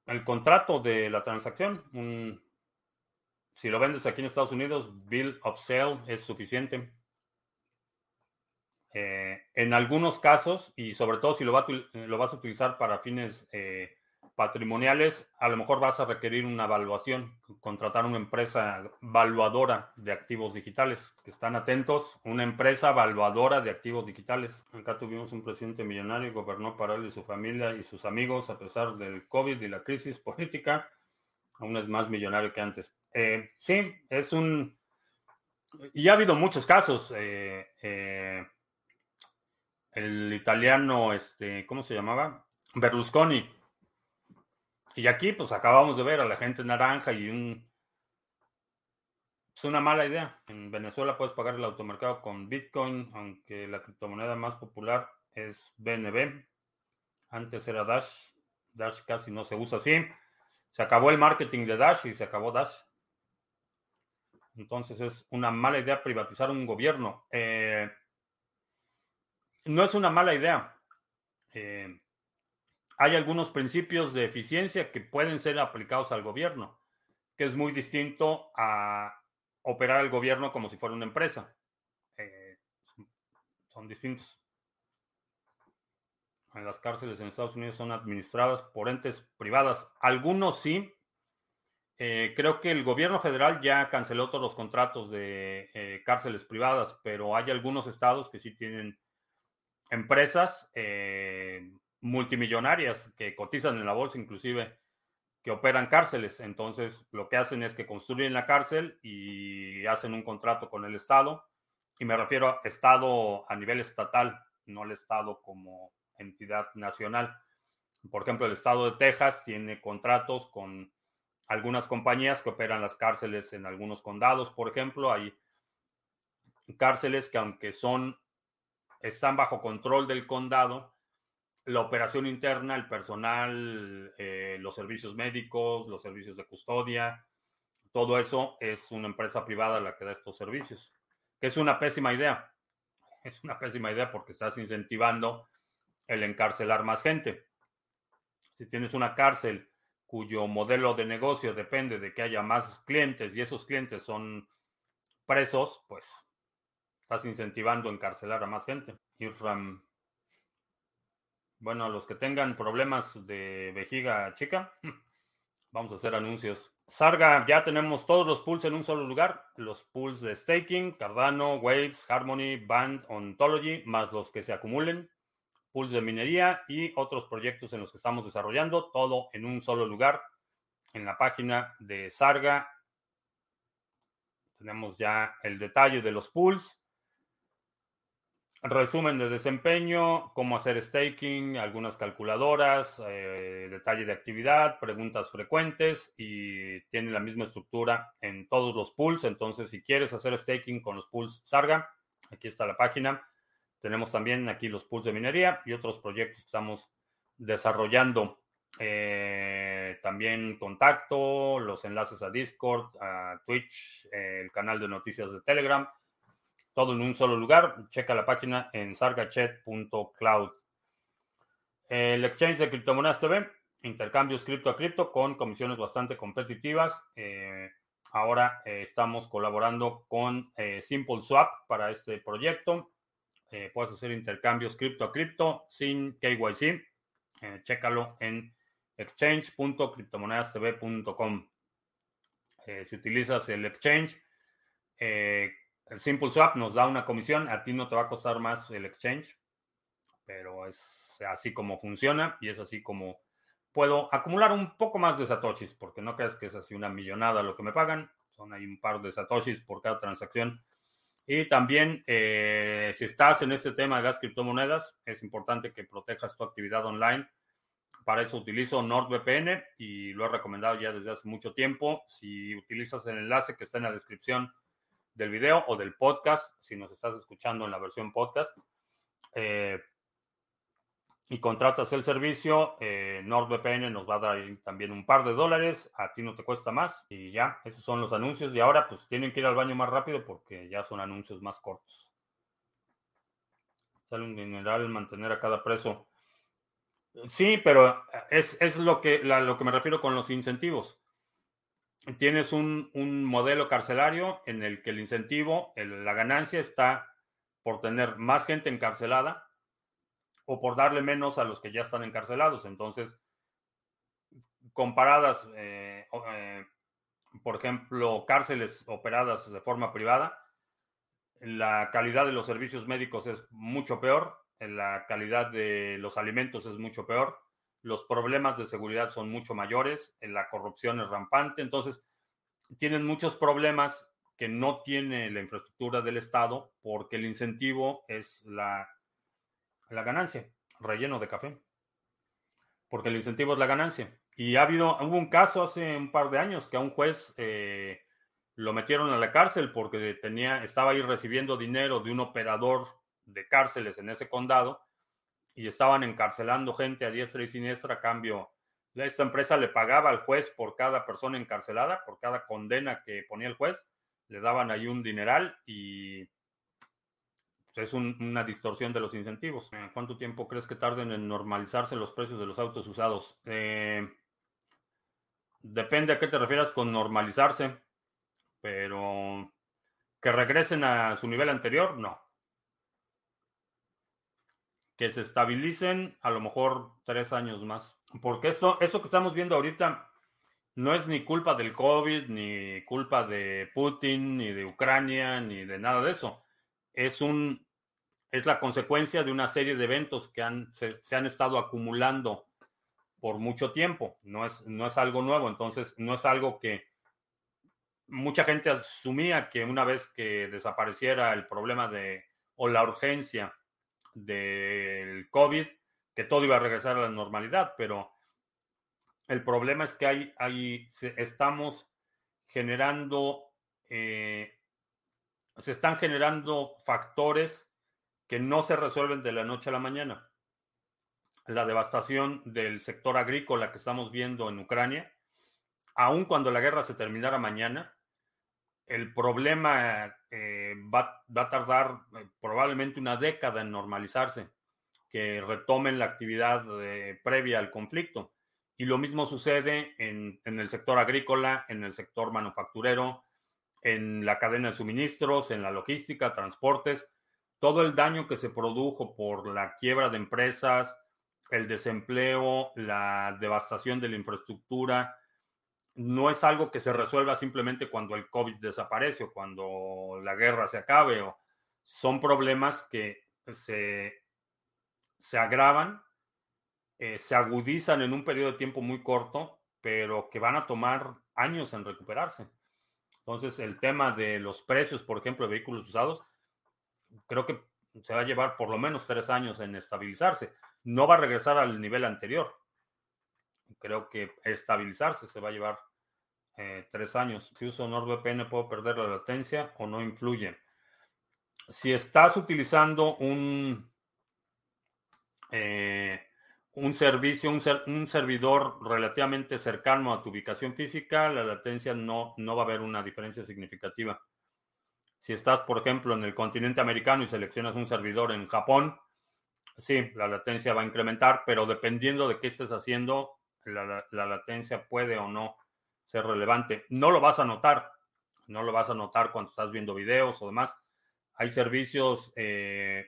el contrato de la transacción. si lo vendes aquí en Estados Unidos, bill of sale es suficiente. Eh, en algunos casos, y sobre todo si lo, lo vas a utilizar para fines eh, patrimoniales, a lo mejor vas a requerir una evaluación, contratar una empresa evaluadora de activos digitales, que están atentos, una empresa evaluadora de activos digitales. Acá tuvimos un presidente millonario, gobernó para él y su familia y sus amigos a pesar del COVID y la crisis política, aún es más millonario que antes. Eh, sí, es un... Y ha habido muchos casos. Eh, eh, el italiano, este, ¿cómo se llamaba? Berlusconi y aquí, pues acabamos de ver a la gente naranja y un. Es una mala idea. En Venezuela puedes pagar el automercado con Bitcoin, aunque la criptomoneda más popular es BNB. Antes era Dash. Dash casi no se usa así. Se acabó el marketing de Dash y se acabó Dash. Entonces es una mala idea privatizar un gobierno. Eh, no es una mala idea. Eh, hay algunos principios de eficiencia que pueden ser aplicados al gobierno, que es muy distinto a operar el gobierno como si fuera una empresa. Eh, son distintos. Las cárceles en Estados Unidos son administradas por entes privadas. Algunos sí. Eh, creo que el gobierno federal ya canceló todos los contratos de cárceles privadas, pero hay algunos estados que sí tienen empresas multimillonarias que cotizan en la bolsa, inclusive que operan cárceles. Entonces, lo que hacen es que construyen la cárcel y hacen un contrato con el Estado. Y me refiero a Estado a nivel estatal, no el Estado como entidad nacional. Por ejemplo, el Estado de Texas tiene contratos con algunas compañías que operan las cárceles en algunos condados, por ejemplo. Hay cárceles que aunque son, están bajo control del condado, la operación interna, el personal, eh, los servicios médicos, los servicios de custodia, todo eso es una empresa privada la que da estos servicios, que es una pésima idea. Es una pésima idea porque estás incentivando el encarcelar más gente. Si tienes una cárcel cuyo modelo de negocio depende de que haya más clientes y esos clientes son presos, pues estás incentivando encarcelar a más gente. bueno, a los que tengan problemas de vejiga chica, vamos a hacer anuncios. Sarga, ya tenemos todos los pools en un solo lugar. Los pools de staking, Cardano, Waves, Harmony, Band, Ontology, más los que se acumulen pools de minería y otros proyectos en los que estamos desarrollando, todo en un solo lugar, en la página de Sarga. Tenemos ya el detalle de los pools, resumen de desempeño, cómo hacer staking, algunas calculadoras, eh, detalle de actividad, preguntas frecuentes y tiene la misma estructura en todos los pools. Entonces, si quieres hacer staking con los pools Sarga, aquí está la página tenemos también aquí los pools de minería y otros proyectos que estamos desarrollando. Eh, también contacto, los enlaces a Discord, a Twitch, el canal de noticias de Telegram, todo en un solo lugar. Checa la página en sargachet.cloud. El exchange de criptomonedas TV, intercambios cripto a cripto con comisiones bastante competitivas. Eh, ahora eh, estamos colaborando con Simple Swap para este proyecto. Eh, puedes hacer intercambios cripto a cripto sin KYC. Eh, chécalo en exchange.criptomonedastv.com. Eh, si utilizas el exchange, el Simple Swap nos da una comisión. A ti no te va a costar más el exchange, pero es así como funciona y es así como puedo acumular un poco más de satoshis, porque no creas que es así una millonada lo que me pagan. Son ahí un par de satoshis por cada transacción y también, eh, si estás en este tema de las criptomonedas, es importante que protejas tu actividad online. Para eso utilizo NordVPN y lo he recomendado ya desde hace mucho tiempo. Si utilizas el enlace que está en la descripción del video o del podcast, si nos estás escuchando en la versión podcast, eh, y contratas el servicio, eh, NordVPN nos va a dar también un par de dólares, a ti no te cuesta más y ya, esos son los anuncios y ahora pues tienen que ir al baño más rápido porque ya son anuncios más cortos. Sale un mineral mantener a cada preso. Sí, pero es, lo, que, lo que me refiero con los incentivos. Tienes un, modelo carcelario en el que el incentivo, la ganancia está por tener más gente encarcelada o por darle menos a los que ya están encarcelados. Entonces, comparadas, eh, eh, por ejemplo, cárceles operadas de forma privada, la calidad de los servicios médicos es mucho peor, la calidad de los alimentos es mucho peor, los problemas de seguridad son mucho mayores, la corrupción es rampante, entonces tienen muchos problemas que no tiene la infraestructura del Estado porque el incentivo es la la ganancia, relleno de café. Porque el incentivo es la ganancia. Y ha habido, hubo un caso hace un par de años que a un juez eh, lo metieron a la cárcel porque tenía, estaba ahí recibiendo dinero de un operador de cárceles en ese condado y estaban encarcelando gente a diestra y siniestra a cambio. Esta empresa le pagaba al juez por cada persona encarcelada, por cada condena que ponía el juez, le daban ahí un dineral y es una distorsión de los incentivos. Eh, ¿Cuánto tiempo crees que tarden en normalizarse los precios de los autos usados? Eh, depende a qué te refieras con normalizarse, pero que regresen a su nivel anterior, no. Que se estabilicen a lo mejor tres años más. Porque esto, esto que estamos viendo ahorita no es ni culpa del COVID, ni culpa de Putin, ni de Ucrania, ni de nada de eso. Es un es la consecuencia de una serie de eventos que han, se, han estado acumulando por mucho tiempo. No es, no es algo nuevo, entonces no es algo que mucha gente asumía que una vez que desapareciera el problema de o la urgencia del COVID, que todo iba a regresar a la normalidad, pero el problema es que hay, hay estamos generando eh, se están generando factores que no se resuelven de la noche a la mañana. La devastación del sector agrícola que estamos viendo en Ucrania, aun cuando la guerra se terminara mañana, el problema eh, va, a tardar eh, probablemente una década en normalizarse, que retomen la actividad eh, previa al conflicto. Y lo mismo sucede en, en, el sector agrícola, en el sector manufacturero, en la cadena de suministros, en la logística, transportes. Todo el daño que se produjo por la quiebra de empresas, el desempleo, la devastación de la infraestructura, no es algo que se resuelva simplemente cuando el COVID desaparece o cuando la guerra se acabe. O son problemas que se, se agravan, eh, se agudizan en un periodo de tiempo muy corto, pero que van a tomar años en recuperarse. Entonces, el tema de los precios, por ejemplo, de vehículos usados, creo que se va a llevar por lo menos tres años en estabilizarse. No va a regresar al nivel anterior. Creo que estabilizarse se va a llevar eh, tres años. Si uso NordVPN, ¿puedo perder la latencia o no influye? Si estás utilizando un, eh, un servicio, un, un, servidor relativamente cercano a tu ubicación física, la latencia no, no va a haber una diferencia significativa. Si estás, por ejemplo, en el continente americano y seleccionas un servidor en Japón, sí, la latencia va a incrementar, pero dependiendo de qué estés haciendo, la, la latencia puede o no ser relevante. No lo vas a notar, no lo vas a notar cuando estás viendo videos o demás. Hay servicios, eh,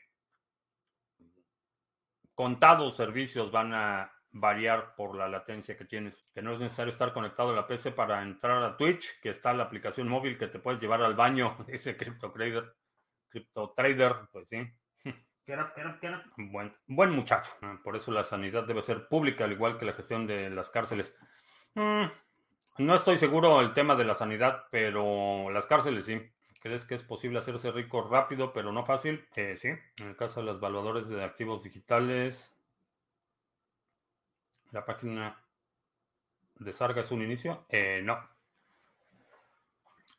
contados servicios van a variar por la latencia que tienes, que no es necesario estar conectado a la PC para entrar a Twitch, que está la aplicación móvil que te puedes llevar al baño, ese Crypto Trader, Crypto Trader, pues sí. Buen, muchacho. Por eso la sanidad debe ser pública, al igual que la gestión de las cárceles. Mm, no estoy seguro el tema de la sanidad, pero las cárceles sí. ¿Crees que es posible hacerse rico rápido, pero no fácil? Eh, sí. En el caso de los valores de activos digitales, la página de Sarga es un inicio. Eh, no.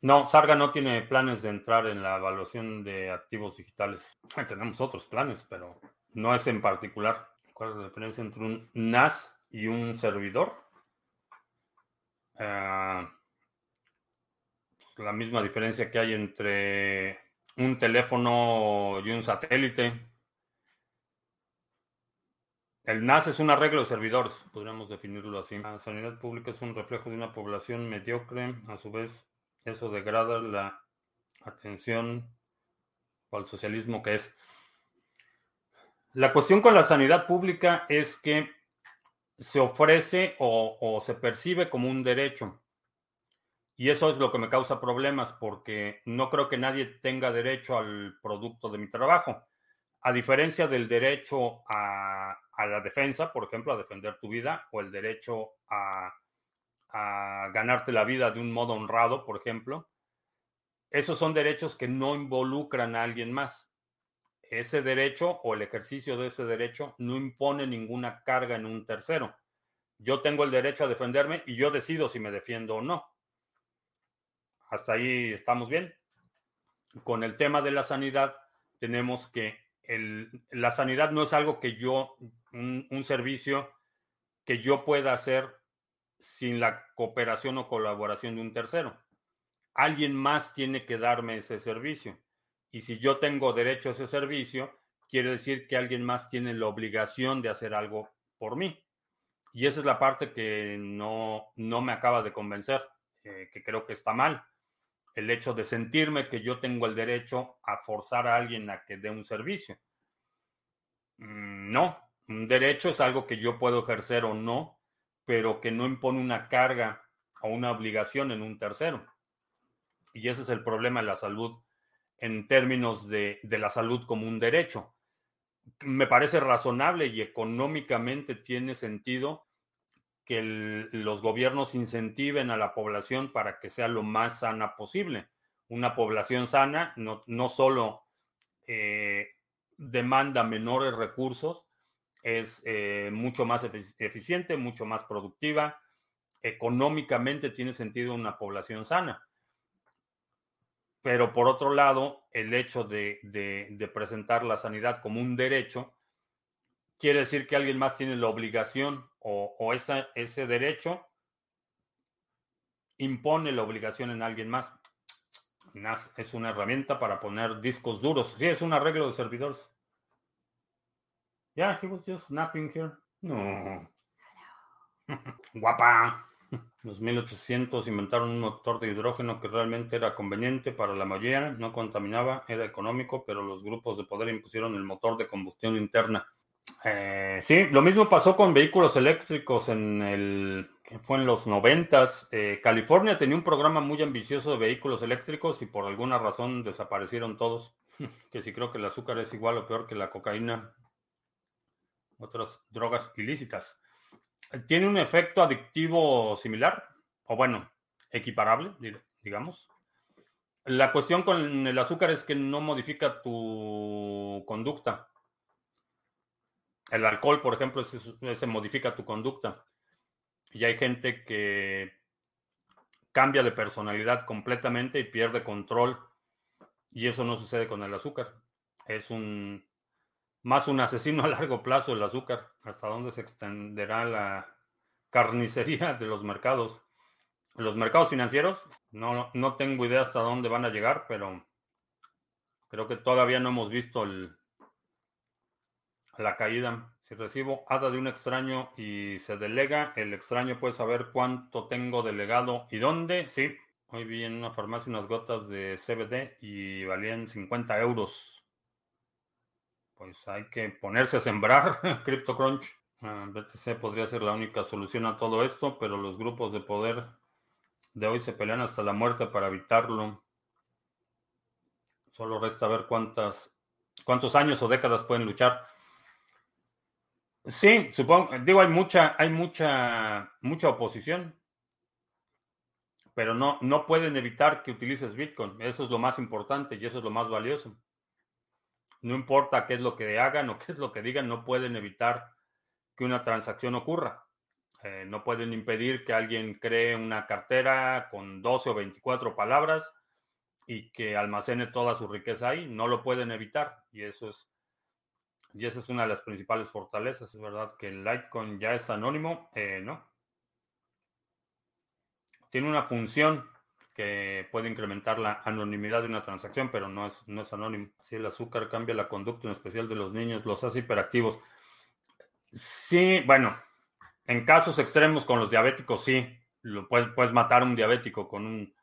No, Sarga no tiene planes de entrar en la evaluación de activos digitales. Tenemos otros planes, pero no es en particular. ¿Cuál es la diferencia entre un NAS y un servidor? Ah, la misma diferencia que hay entre un teléfono y un satélite. El NAS es un arreglo de servidores, podríamos definirlo así. La sanidad pública es un reflejo de una población mediocre. A su vez, eso degrada la atención al socialismo que es. La cuestión con la sanidad pública es que se ofrece o, se percibe como un derecho. Y eso es lo que me causa problemas porque no creo que nadie tenga derecho al producto de mi trabajo. A diferencia del derecho a, la defensa, por ejemplo, a defender tu vida, o el derecho a, a ganarte la vida de un modo honrado, por ejemplo, esos son derechos que no involucran a alguien más ese derecho o el ejercicio de ese derecho no impone ninguna carga en un tercero. Yo tengo el derecho a defenderme y yo decido si me defiendo o no. Hasta ahí estamos bien. Con el tema de la sanidad, tenemos que la sanidad no es algo que yo, un servicio que yo pueda hacer sin la cooperación o colaboración de un tercero. Alguien más tiene que darme ese servicio. Y si yo tengo derecho a ese servicio, quiere decir que alguien más tiene la obligación de hacer algo por mí. Y esa es la parte que no, no me acaba de convencer, eh, que creo que está mal. El hecho de sentirme que yo tengo el derecho a forzar a alguien a que dé un servicio. Mm, no, un derecho es algo que yo puedo ejercer o no, pero que no impone una carga o una obligación en un tercero. Y ese es el problema de la salud en términos de, la salud como un derecho. Me parece razonable y económicamente tiene sentido que los gobiernos incentiven a la población para que sea lo más sana posible. Una población sana no, no solo eh, demanda menores recursos, es eh, mucho más eficiente, mucho más productiva. Económicamente tiene sentido una población sana Pero por otro lado, el hecho de, presentar la sanidad como un derecho quiere decir que alguien más tiene la obligación o, o ese derecho impone la obligación en alguien más. Es una herramienta para poner discos duros. Sí, es un arreglo de servidores. Yeah, he was just napping here. No. Guapa. Los 1800 inventaron un motor de hidrógeno que realmente era conveniente para la mayoría, no contaminaba, era económico, pero los grupos de poder impusieron el motor de combustión interna. Eh, sí, lo mismo pasó con vehículos eléctricos en el que fue en los noventas. Eh, California tenía un programa muy ambicioso de vehículos eléctricos y por alguna razón desaparecieron todos. que si creo que el azúcar es igual o peor que la cocaína, otras drogas ilícitas. Tiene un efecto adictivo similar, o bueno, equiparable, digamos. La cuestión con el azúcar es que no modifica tu conducta. El alcohol, por ejemplo, se modifica tu conducta. Y hay gente que cambia de personalidad completamente y pierde control. Y eso no sucede con el azúcar. Es un más un asesino a largo plazo el azúcar. ¿Hasta dónde se extenderá la carnicería de los mercados? Los mercados financieros, no, no tengo idea hasta dónde van a llegar, pero creo que todavía no hemos visto el, la caída. Si recibo ADA de un extraño y se delega, el extraño puede saber cuánto tengo delegado y dónde. Sí, hoy vi en una farmacia unas gotas de CBD y valían 50 euros. Pues hay que ponerse a sembrar CryptoCrunch. Ah, BTC podría ser la única solución a todo esto, pero los grupos de poder de hoy se pelean hasta la muerte para evitarlo. Solo resta ver cuántas, cuántos años o décadas pueden luchar. Sí, supongo, digo, hay mucha, hay mucha, mucha oposición, pero no, no pueden evitar que utilices Bitcoin. Eso es lo más importante y eso es lo más valioso. No importa qué es lo que hagan o qué es lo que digan, no pueden evitar que una transacción ocurra. Eh, no pueden impedir que alguien cree una cartera con 12 o 24 palabras y que almacene toda su riqueza ahí. No lo pueden evitar y eso es y esa es una de las principales fortalezas. Es verdad que el Litecoin ya es anónimo, eh, ¿no? Tiene una función puede incrementar la anonimidad de una transacción, pero no es, no es anónimo. Si el azúcar cambia la conducta, en especial de los niños, los hace hiperactivos. Sí, bueno, en casos extremos con los diabéticos, sí, lo puedes, puedes matar a un diabético con, un,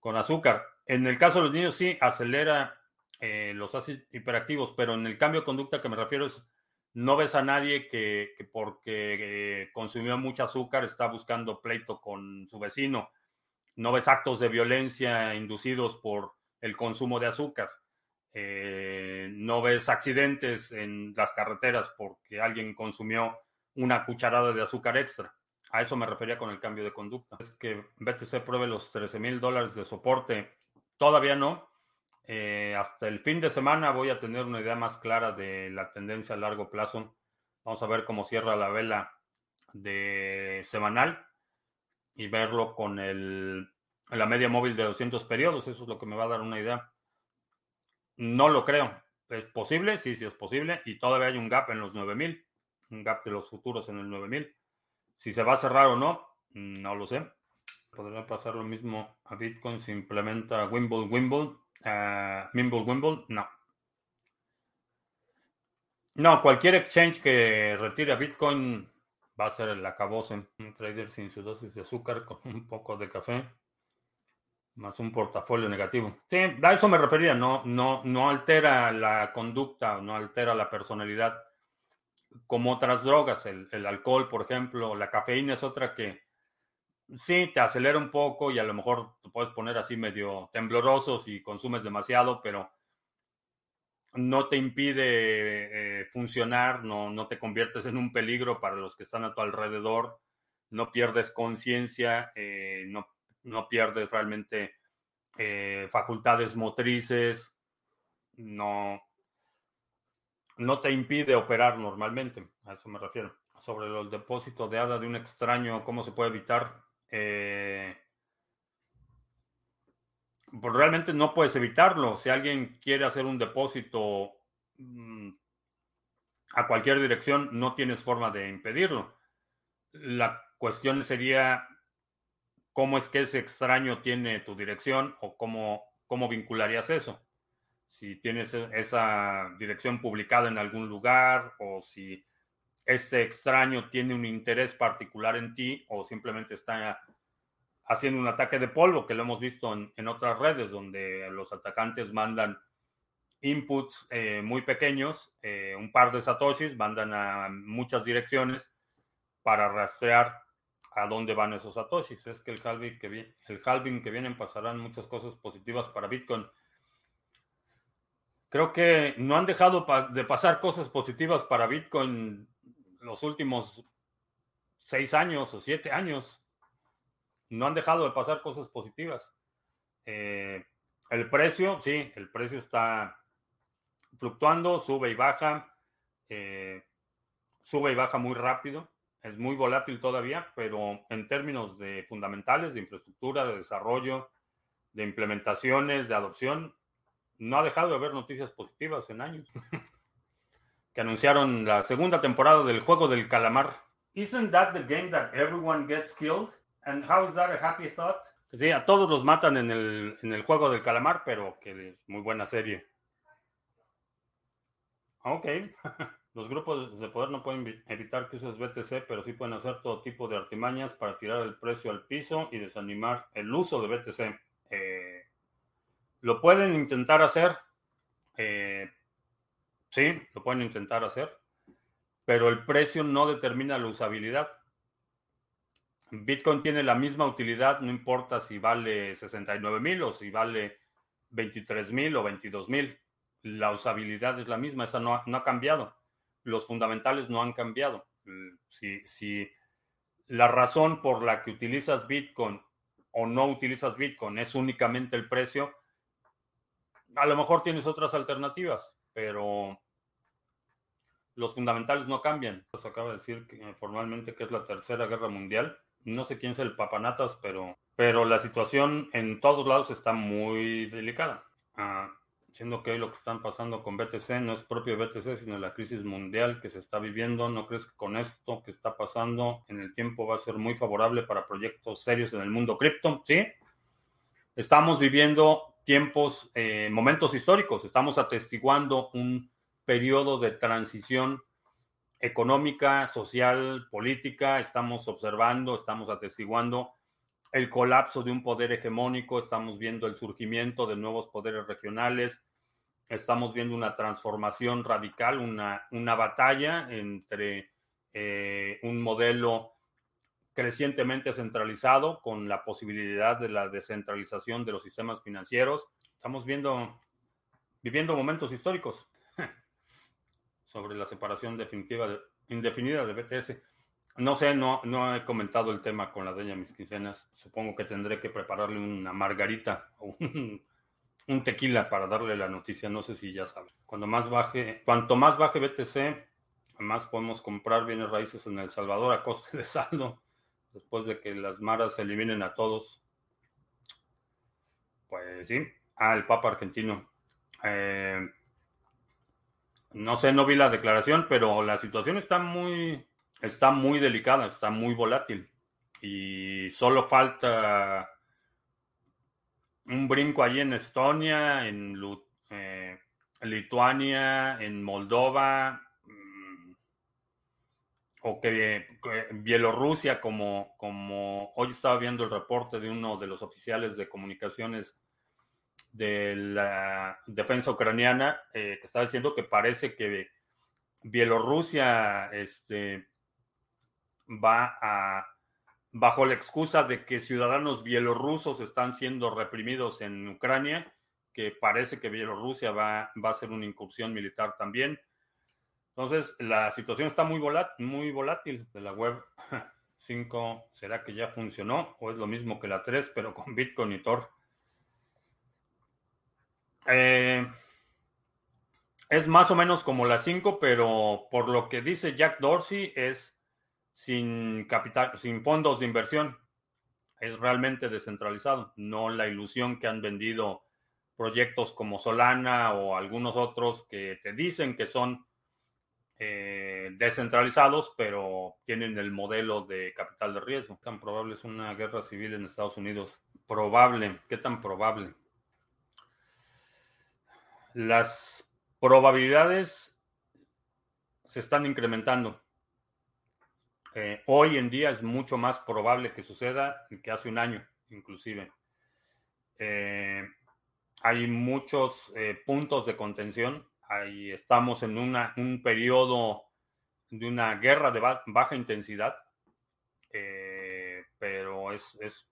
con azúcar. En el caso de los niños, sí, acelera eh, los haces hiperactivos, pero en el cambio de conducta que me refiero es, no ves a nadie que, porque eh, consumió mucho azúcar está buscando pleito con su vecino. No ves actos de violencia inducidos por el consumo de azúcar. Eh, no ves accidentes en las carreteras porque alguien consumió una cucharada de azúcar extra. A eso me refería con el cambio de conducta. Es que BTC pruebe los 13 mil dólares de soporte. Todavía no. Eh, hasta el fin de semana voy a tener una idea más clara de la tendencia a largo plazo. Vamos a ver cómo cierra la vela de semanal y verlo con el, la media móvil de 200 periodos. Eso es lo que me va a dar una idea. No lo creo. ¿Es posible? Sí, sí es posible. Y todavía hay un gap en los 9000. Un gap de los futuros en el 9000. Si se va a cerrar o no, no lo sé. Podría pasar lo mismo a Bitcoin si implementa Wimble Wimble Uh, Mimble Wimble, no. No, cualquier exchange que retire Bitcoin va a ser el acabose. Un trader sin su dosis de azúcar con un poco de café, más un portafolio negativo. Sí, a eso me refería, no, no, no altera la conducta, no altera la personalidad como otras drogas. El, alcohol, por ejemplo, la cafeína es otra que sí, te acelera un poco y a lo mejor te puedes poner así medio tembloroso si consumes demasiado, pero no te impide eh, funcionar, no, no te conviertes en un peligro para los que están a tu alrededor, no pierdes conciencia, eh, no, no, pierdes realmente eh, facultades motrices, no, no te impide operar normalmente, a eso me refiero. Sobre los depósitos de ADA de un extraño, ¿cómo se puede evitar? Eh, realmente no puedes evitarlo. Si alguien quiere hacer un depósito mm, a cualquier dirección, no tienes forma de impedirlo. La cuestión sería cómo es que ese extraño tiene tu dirección o cómo, cómo vincularías eso. Si tienes e, esa dirección publicada en algún lugar o si este extraño tiene un interés particular en ti o simplemente está haciendo un ataque de polvo, que lo hemos visto en, otras redes, donde los atacantes mandan inputs eh, muy pequeños, eh, un par de satoshis, mandan a muchas direcciones para rastrear a dónde van esos satoshis. Es que el halving que, viene, el halving que vienen pasarán muchas cosas positivas para Bitcoin. Creo que no han dejado de pasar cosas positivas para Bitcoin los últimos seis años o siete años no han dejado de pasar cosas positivas. Eh, el precio, sí, el precio está fluctuando, sube y baja, eh, sube y baja muy rápido, es muy volátil todavía, pero en términos de fundamentales, de infraestructura, de desarrollo, de implementaciones, de adopción, no ha dejado de haber noticias positivas en años. que anunciaron la segunda temporada del juego del calamar. Isn't that the game that everyone gets killed? And how is that a happy thought? Sí, a todos los matan en el, en el juego del calamar, pero que es muy buena serie. Ok. Los grupos de poder no pueden evitar que uses BTC, pero sí pueden hacer todo tipo de artimañas para tirar el precio al piso y desanimar el uso de BTC. Eh, lo pueden intentar hacer. Eh, sí, lo pueden intentar hacer. Pero el precio no determina la usabilidad. Bitcoin tiene la misma utilidad, no importa si vale 69 mil o si vale 23 mil o 22 mil. La usabilidad es la misma, esa no ha, cambiado. Los fundamentales no han cambiado. Si, si la razón por la que utilizas Bitcoin o no utilizas Bitcoin es únicamente el precio, a lo mejor tienes otras alternativas, pero los fundamentales no cambian. Se acaba de decir formalmente que es la tercera guerra mundial no sé quién es el papanatas, pero, pero la situación en todos lados está muy delicada. Ah, siendo que hoy lo que están pasando con BTC no es propio BTC, sino la crisis mundial que se está viviendo. ¿No crees que con esto que está pasando en el tiempo va a ser muy favorable para proyectos serios en el mundo cripto? Sí. Estamos viviendo tiempos, eh, momentos históricos. Estamos atestiguando un periodo de transición económica, social, política, estamos observando, estamos atestiguando el colapso de un poder hegemónico, estamos viendo el surgimiento de nuevos poderes regionales, estamos viendo una transformación radical, una, una batalla entre eh, un modelo crecientemente centralizado con la posibilidad de la descentralización de los sistemas financieros. Estamos viendo, viviendo momentos históricos sobre la separación definitiva de, indefinida de BTS. No sé, no, no he comentado el tema con la dueña mis quincenas. Supongo que tendré que prepararle una margarita o un, tequila para darle la noticia. No sé si ya sabe. Cuando más baje, cuanto más baje BTC, más podemos comprar bienes raíces en El Salvador a coste de saldo. Después de que las maras eliminen a todos. Pues sí. Ah, el Papa argentino. Eh, no sé, no vi la declaración, pero la situación está muy, está muy delicada, está muy volátil. Y solo falta un brinco allí en Estonia, en eh, Lituania, en Moldova, mm, o que, Bielorrusia, como, como hoy estaba viendo el reporte de uno de los oficiales de comunicaciones de la defensa ucraniana eh, que está diciendo que parece que Bielorrusia este, va a, bajo la excusa de que ciudadanos bielorrusos están siendo reprimidos en Ucrania, que parece que Bielorrusia va, va a hacer una incursión militar también. Entonces, la situación está muy, volátil, muy volátil de la web 5. ¿Será que ya funcionó o es lo mismo que la 3, pero con Bitcoin y Tor? Eh, es más o menos como la 5, pero por lo que dice Jack Dorsey es sin capital, sin fondos de inversión. es realmente descentralizado, no la ilusión que han vendido proyectos como Solana o algunos otros que te dicen que son eh, descentralizados, pero tienen el modelo de capital de riesgo. ¿Tan probable es una guerra civil en Estados Unidos? Probable. ¿Qué tan probable? Las probabilidades se están incrementando. Eh, hoy en día es mucho más probable que suceda que hace un año, inclusive. Eh, hay muchos eh, puntos de contención. Ahí estamos en un periodo de una guerra de baja intensidad, pero es, es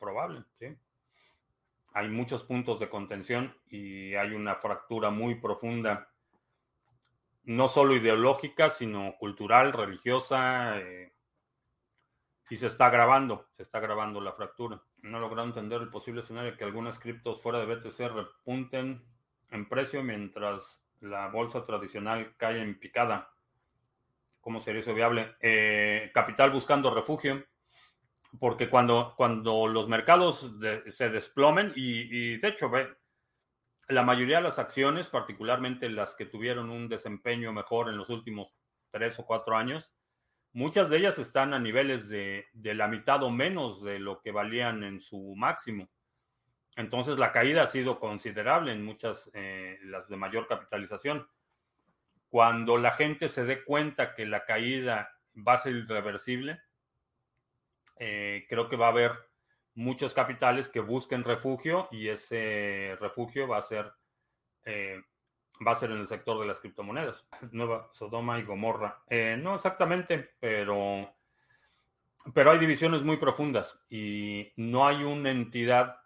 probable, ¿sí? Hay muchos puntos de contención y hay una fractura muy profunda, no solo ideológica, sino cultural, religiosa, eh, y se está grabando, se está grabando la fractura. No he logrado entender el posible escenario de que algunas criptos fuera de BTC repunten en precio mientras la bolsa tradicional cae en picada. ¿Cómo sería eso viable? Eh, capital buscando refugio, porque cuando, cuando los mercados se desplomen, y, de hecho, ve, la mayoría de las acciones, particularmente las que tuvieron un desempeño mejor en los últimos tres o cuatro años, Muchas de ellas están a niveles de, la mitad o menos de lo que valían en su máximo. Entonces la caída ha sido considerable en muchas, eh, las de mayor capitalización. Cuando la gente se dé cuenta que la caída va a ser irreversible, eh, creo que va a haber muchos capitales que busquen refugio y ese refugio va a ser eh, va a ser en el sector de las criptomonedas. Nueva Sodoma y Gomorra. Eh, no exactamente, pero, pero hay divisiones muy profundas y no hay una entidad.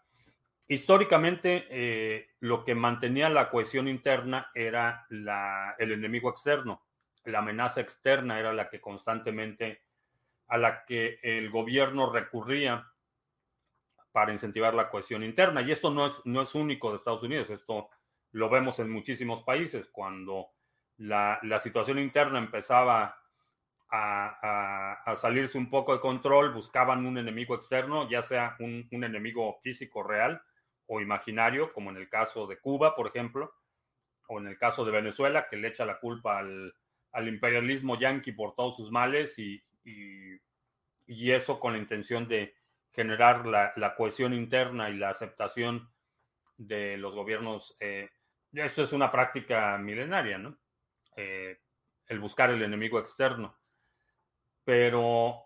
Históricamente, lo que mantenía la cohesión interna era la, el enemigo externo. La amenaza externa era la que constantemente, a la que el gobierno recurría para incentivar la cohesión interna. Y esto no es, no es único de Estados Unidos, esto lo vemos en muchísimos países. Cuando la, situación interna empezaba a, salirse un poco de control, buscaban un enemigo externo, ya sea un, enemigo físico real o imaginario, como en el caso de Cuba, por ejemplo, o en el caso de Venezuela, que le echa la culpa al, imperialismo yanqui por todos sus males y, eso con la intención de generar la, cohesión interna y la aceptación de los gobiernos eh, esto es una práctica milenaria, ¿no? Eh, el buscar el enemigo externo. Pero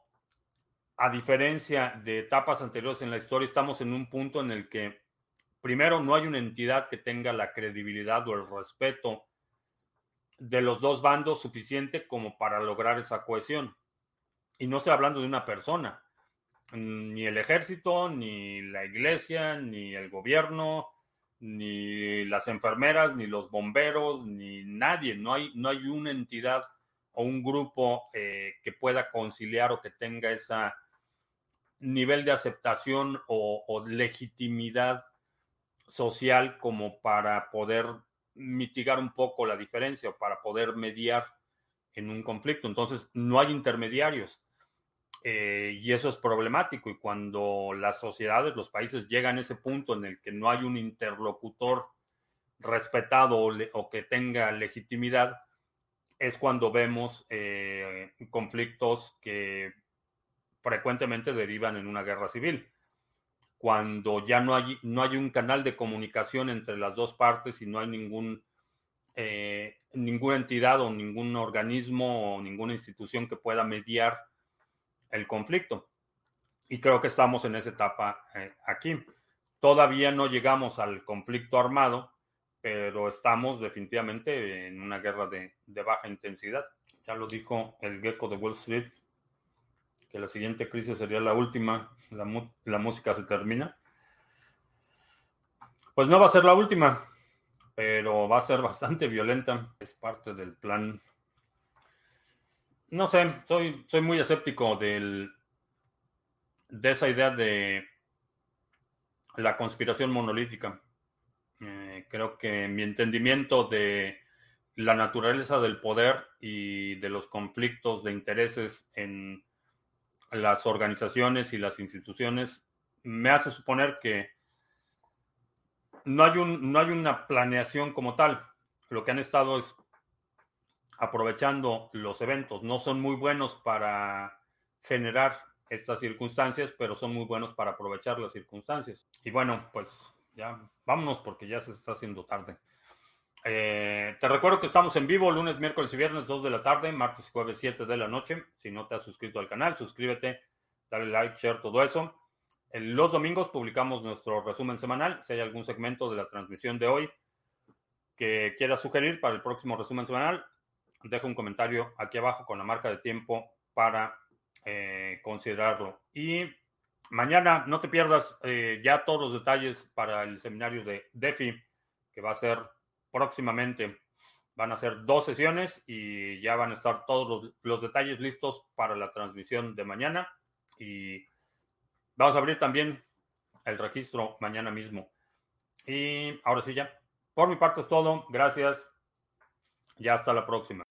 a diferencia de etapas anteriores en la historia, estamos en un punto en el que, primero, no hay una entidad que tenga la credibilidad o el respeto de los dos bandos suficiente como para lograr esa cohesión. Y no estoy hablando de una persona, ni el ejército, ni la iglesia, ni el gobierno, ni las enfermeras, ni los bomberos, ni nadie. No hay, no hay una entidad o un grupo eh, que pueda conciliar o que tenga ese nivel de aceptación o, legitimidad social como para poder mitigar un poco la diferencia o para poder mediar en un conflicto. Entonces, no hay intermediarios. Eh, y eso es problemático. Y cuando las sociedades, los países llegan a ese punto en el que no hay un interlocutor respetado o, que tenga legitimidad, es cuando vemos eh, conflictos que frecuentemente derivan en una guerra civil. Cuando ya no hay, no hay un canal de comunicación entre las dos partes y no hay ningún, eh, ninguna entidad o ningún organismo o ninguna institución que pueda mediar el conflicto. Y creo que estamos en esa etapa eh, aquí. Todavía no llegamos al conflicto armado, pero estamos definitivamente en una guerra de, baja intensidad. Ya lo dijo el gecko de Wall Street, que la siguiente crisis sería la última, la, la música se termina. Pues no va a ser la última, pero va a ser bastante violenta. Es parte del plan no sé, soy, soy muy escéptico del, de esa idea de la conspiración monolítica. Eh, creo que mi entendimiento de la naturaleza del poder y de los conflictos de intereses en las organizaciones y las instituciones me hace suponer que no hay, un, no hay una planeación como tal. Lo que han estado es aprovechando los eventos. No son muy buenos para generar estas circunstancias, pero son muy buenos para aprovechar las circunstancias. Y bueno, pues ya vámonos porque ya se está haciendo tarde. Eh, te recuerdo que estamos en vivo lunes, miércoles y viernes 2 de la tarde, martes y jueves 7 de la noche. Si no te has suscrito al canal, suscríbete, dale like, share, todo eso. En los domingos publicamos nuestro resumen semanal. Si hay algún segmento de la transmisión de hoy que quieras sugerir para el próximo resumen semanal, deja un comentario aquí abajo con la marca de tiempo para eh, considerarlo. Y mañana no te pierdas eh, ya todos los detalles para el seminario de DeFi, que va a ser próximamente. Van a ser dos sesiones y ya van a estar todos los, detalles listos para la transmisión de mañana. Y vamos a abrir también el registro mañana mismo. Y ahora sí ya. Por mi parte es todo. Gracias. Ya hasta la próxima.